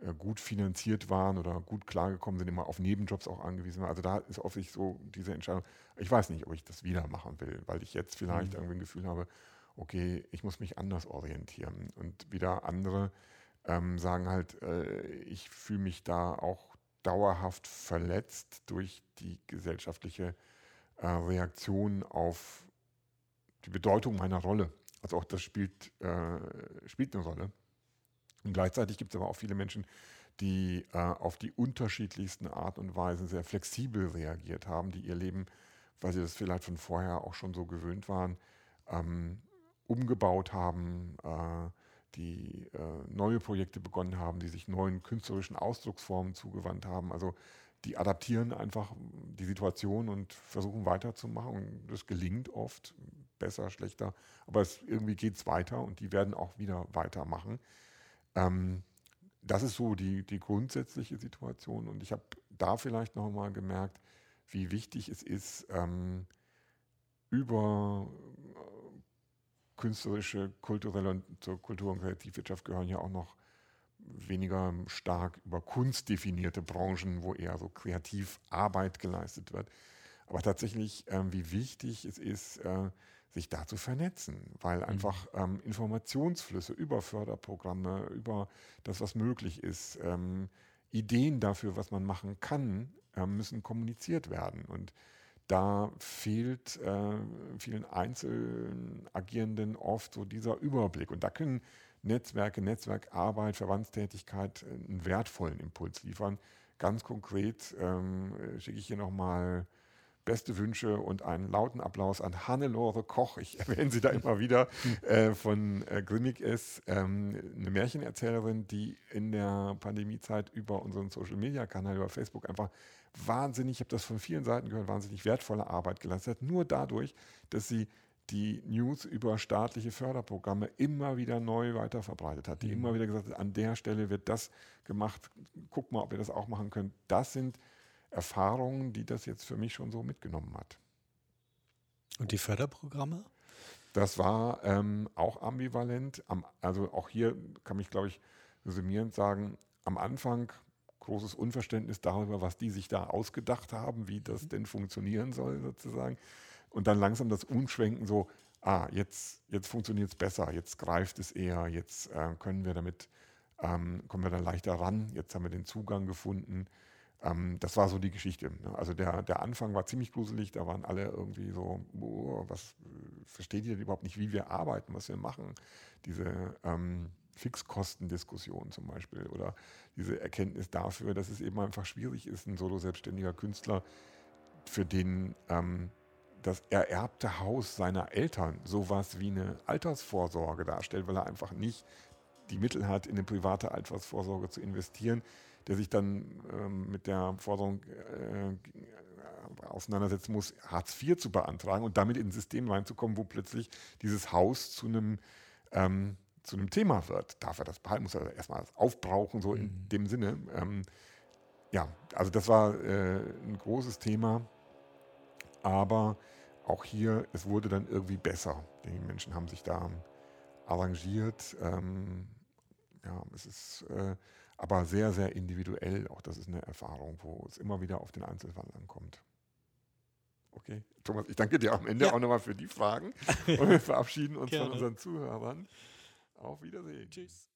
äh, gut finanziert waren oder gut klargekommen sind, immer auf Nebenjobs auch angewiesen waren. Also da ist oft so diese Entscheidung, ich weiß nicht, ob ich das wieder machen will, weil ich jetzt vielleicht mhm. irgendwie ein Gefühl habe, okay, ich muss mich anders orientieren. Und wieder andere ähm, sagen halt, äh, ich fühle mich da auch dauerhaft verletzt durch die gesellschaftliche äh, Reaktion auf die Bedeutung meiner Rolle. Also auch das spielt, äh, spielt eine Rolle. Und gleichzeitig gibt es aber auch viele Menschen, die äh, auf die unterschiedlichsten Art und Weisen sehr flexibel reagiert haben, die ihr Leben, weil sie das vielleicht von vorher auch schon so gewöhnt waren, ähm, umgebaut haben, äh, die äh, neue Projekte begonnen haben, die sich neuen künstlerischen Ausdrucksformen zugewandt haben. Also die adaptieren einfach die Situation und versuchen weiterzumachen. Das gelingt oft, besser, schlechter, aber es, irgendwie geht es weiter und die werden auch wieder weitermachen. Ähm, das ist so die, die grundsätzliche Situation. Und ich habe da vielleicht nochmal gemerkt, wie wichtig es ist, ähm, über äh, künstlerische, kulturelle und zur Kultur- und Kreativwirtschaft gehören ja auch noch weniger stark über Kunst definierte Branchen, wo eher so kreativ Arbeit geleistet wird. Aber tatsächlich, ähm, wie wichtig es ist, äh, sich da zu vernetzen, weil mhm. einfach ähm, Informationsflüsse über Förderprogramme, über das, was möglich ist, ähm, Ideen dafür, was man machen kann, äh, müssen kommuniziert werden. Und da fehlt äh, vielen einzelnen Agierenden oft so dieser Überblick. Und da können Netzwerke, Netzwerkarbeit, Verbandstätigkeit einen wertvollen Impuls liefern. Ganz konkret ähm, schicke ich hier nochmal beste Wünsche und einen lauten Applaus an Hannelore Koch. Ich erwähne sie da immer wieder äh, von äh, Grimmig ist, ähm, eine Märchenerzählerin, die in der Pandemiezeit über unseren Social-Media-Kanal, über Facebook einfach wahnsinnig, ich habe das von vielen Seiten gehört, wahnsinnig wertvolle Arbeit geleistet hat. Nur dadurch, dass sie die News über staatliche Förderprogramme immer wieder neu weiterverbreitet hat, die mhm. immer wieder gesagt hat, an der Stelle wird das gemacht, guck mal, ob ihr das auch machen könnt. Das sind Erfahrungen, die das jetzt für mich schon so mitgenommen hat. Und die Förderprogramme? Das war ähm, auch ambivalent. Am, also auch hier kann ich, glaube ich, resümierend sagen, am Anfang großes Unverständnis darüber, was die sich da ausgedacht haben, wie das denn funktionieren soll sozusagen. Und dann langsam das Umschwenken so, ah, jetzt, jetzt funktioniert es besser, jetzt greift es eher, jetzt äh, können wir damit, ähm, kommen wir da leichter ran, jetzt haben wir den Zugang gefunden. Ähm, das war so die Geschichte. Ne? Also der, der Anfang war ziemlich gruselig, da waren alle irgendwie so, oh, was versteht ihr denn überhaupt nicht, wie wir arbeiten, was wir machen? Diese ähm, Fixkostendiskussion zum Beispiel oder diese Erkenntnis dafür, dass es eben einfach schwierig ist, ein solo-selbstständiger Künstler, für den ähm, das ererbte Haus seiner Eltern sowas wie eine Altersvorsorge darstellt, weil er einfach nicht die Mittel hat, in eine private Altersvorsorge zu investieren, der sich dann ähm, mit der Forderung äh, auseinandersetzen muss, Hartz IV zu beantragen und damit in ein System reinzukommen, wo plötzlich dieses Haus zu einem ähm, zu einem Thema wird. Darf er das behalten? Muss er erstmal aufbrauchen, so in mhm. dem Sinne. Ähm, ja, also das war äh, ein großes Thema. Aber auch hier, es wurde dann irgendwie besser. Die Menschen haben sich da arrangiert. Ähm, ja, es ist äh, aber sehr, sehr individuell. Auch das ist eine Erfahrung, wo es immer wieder auf den Einzelfall ankommt. Okay, Thomas, ich danke dir am Ende ja. auch nochmal für die Fragen und wir verabschieden uns von unseren Zuhörern. Auf Wiedersehen. Tschüss.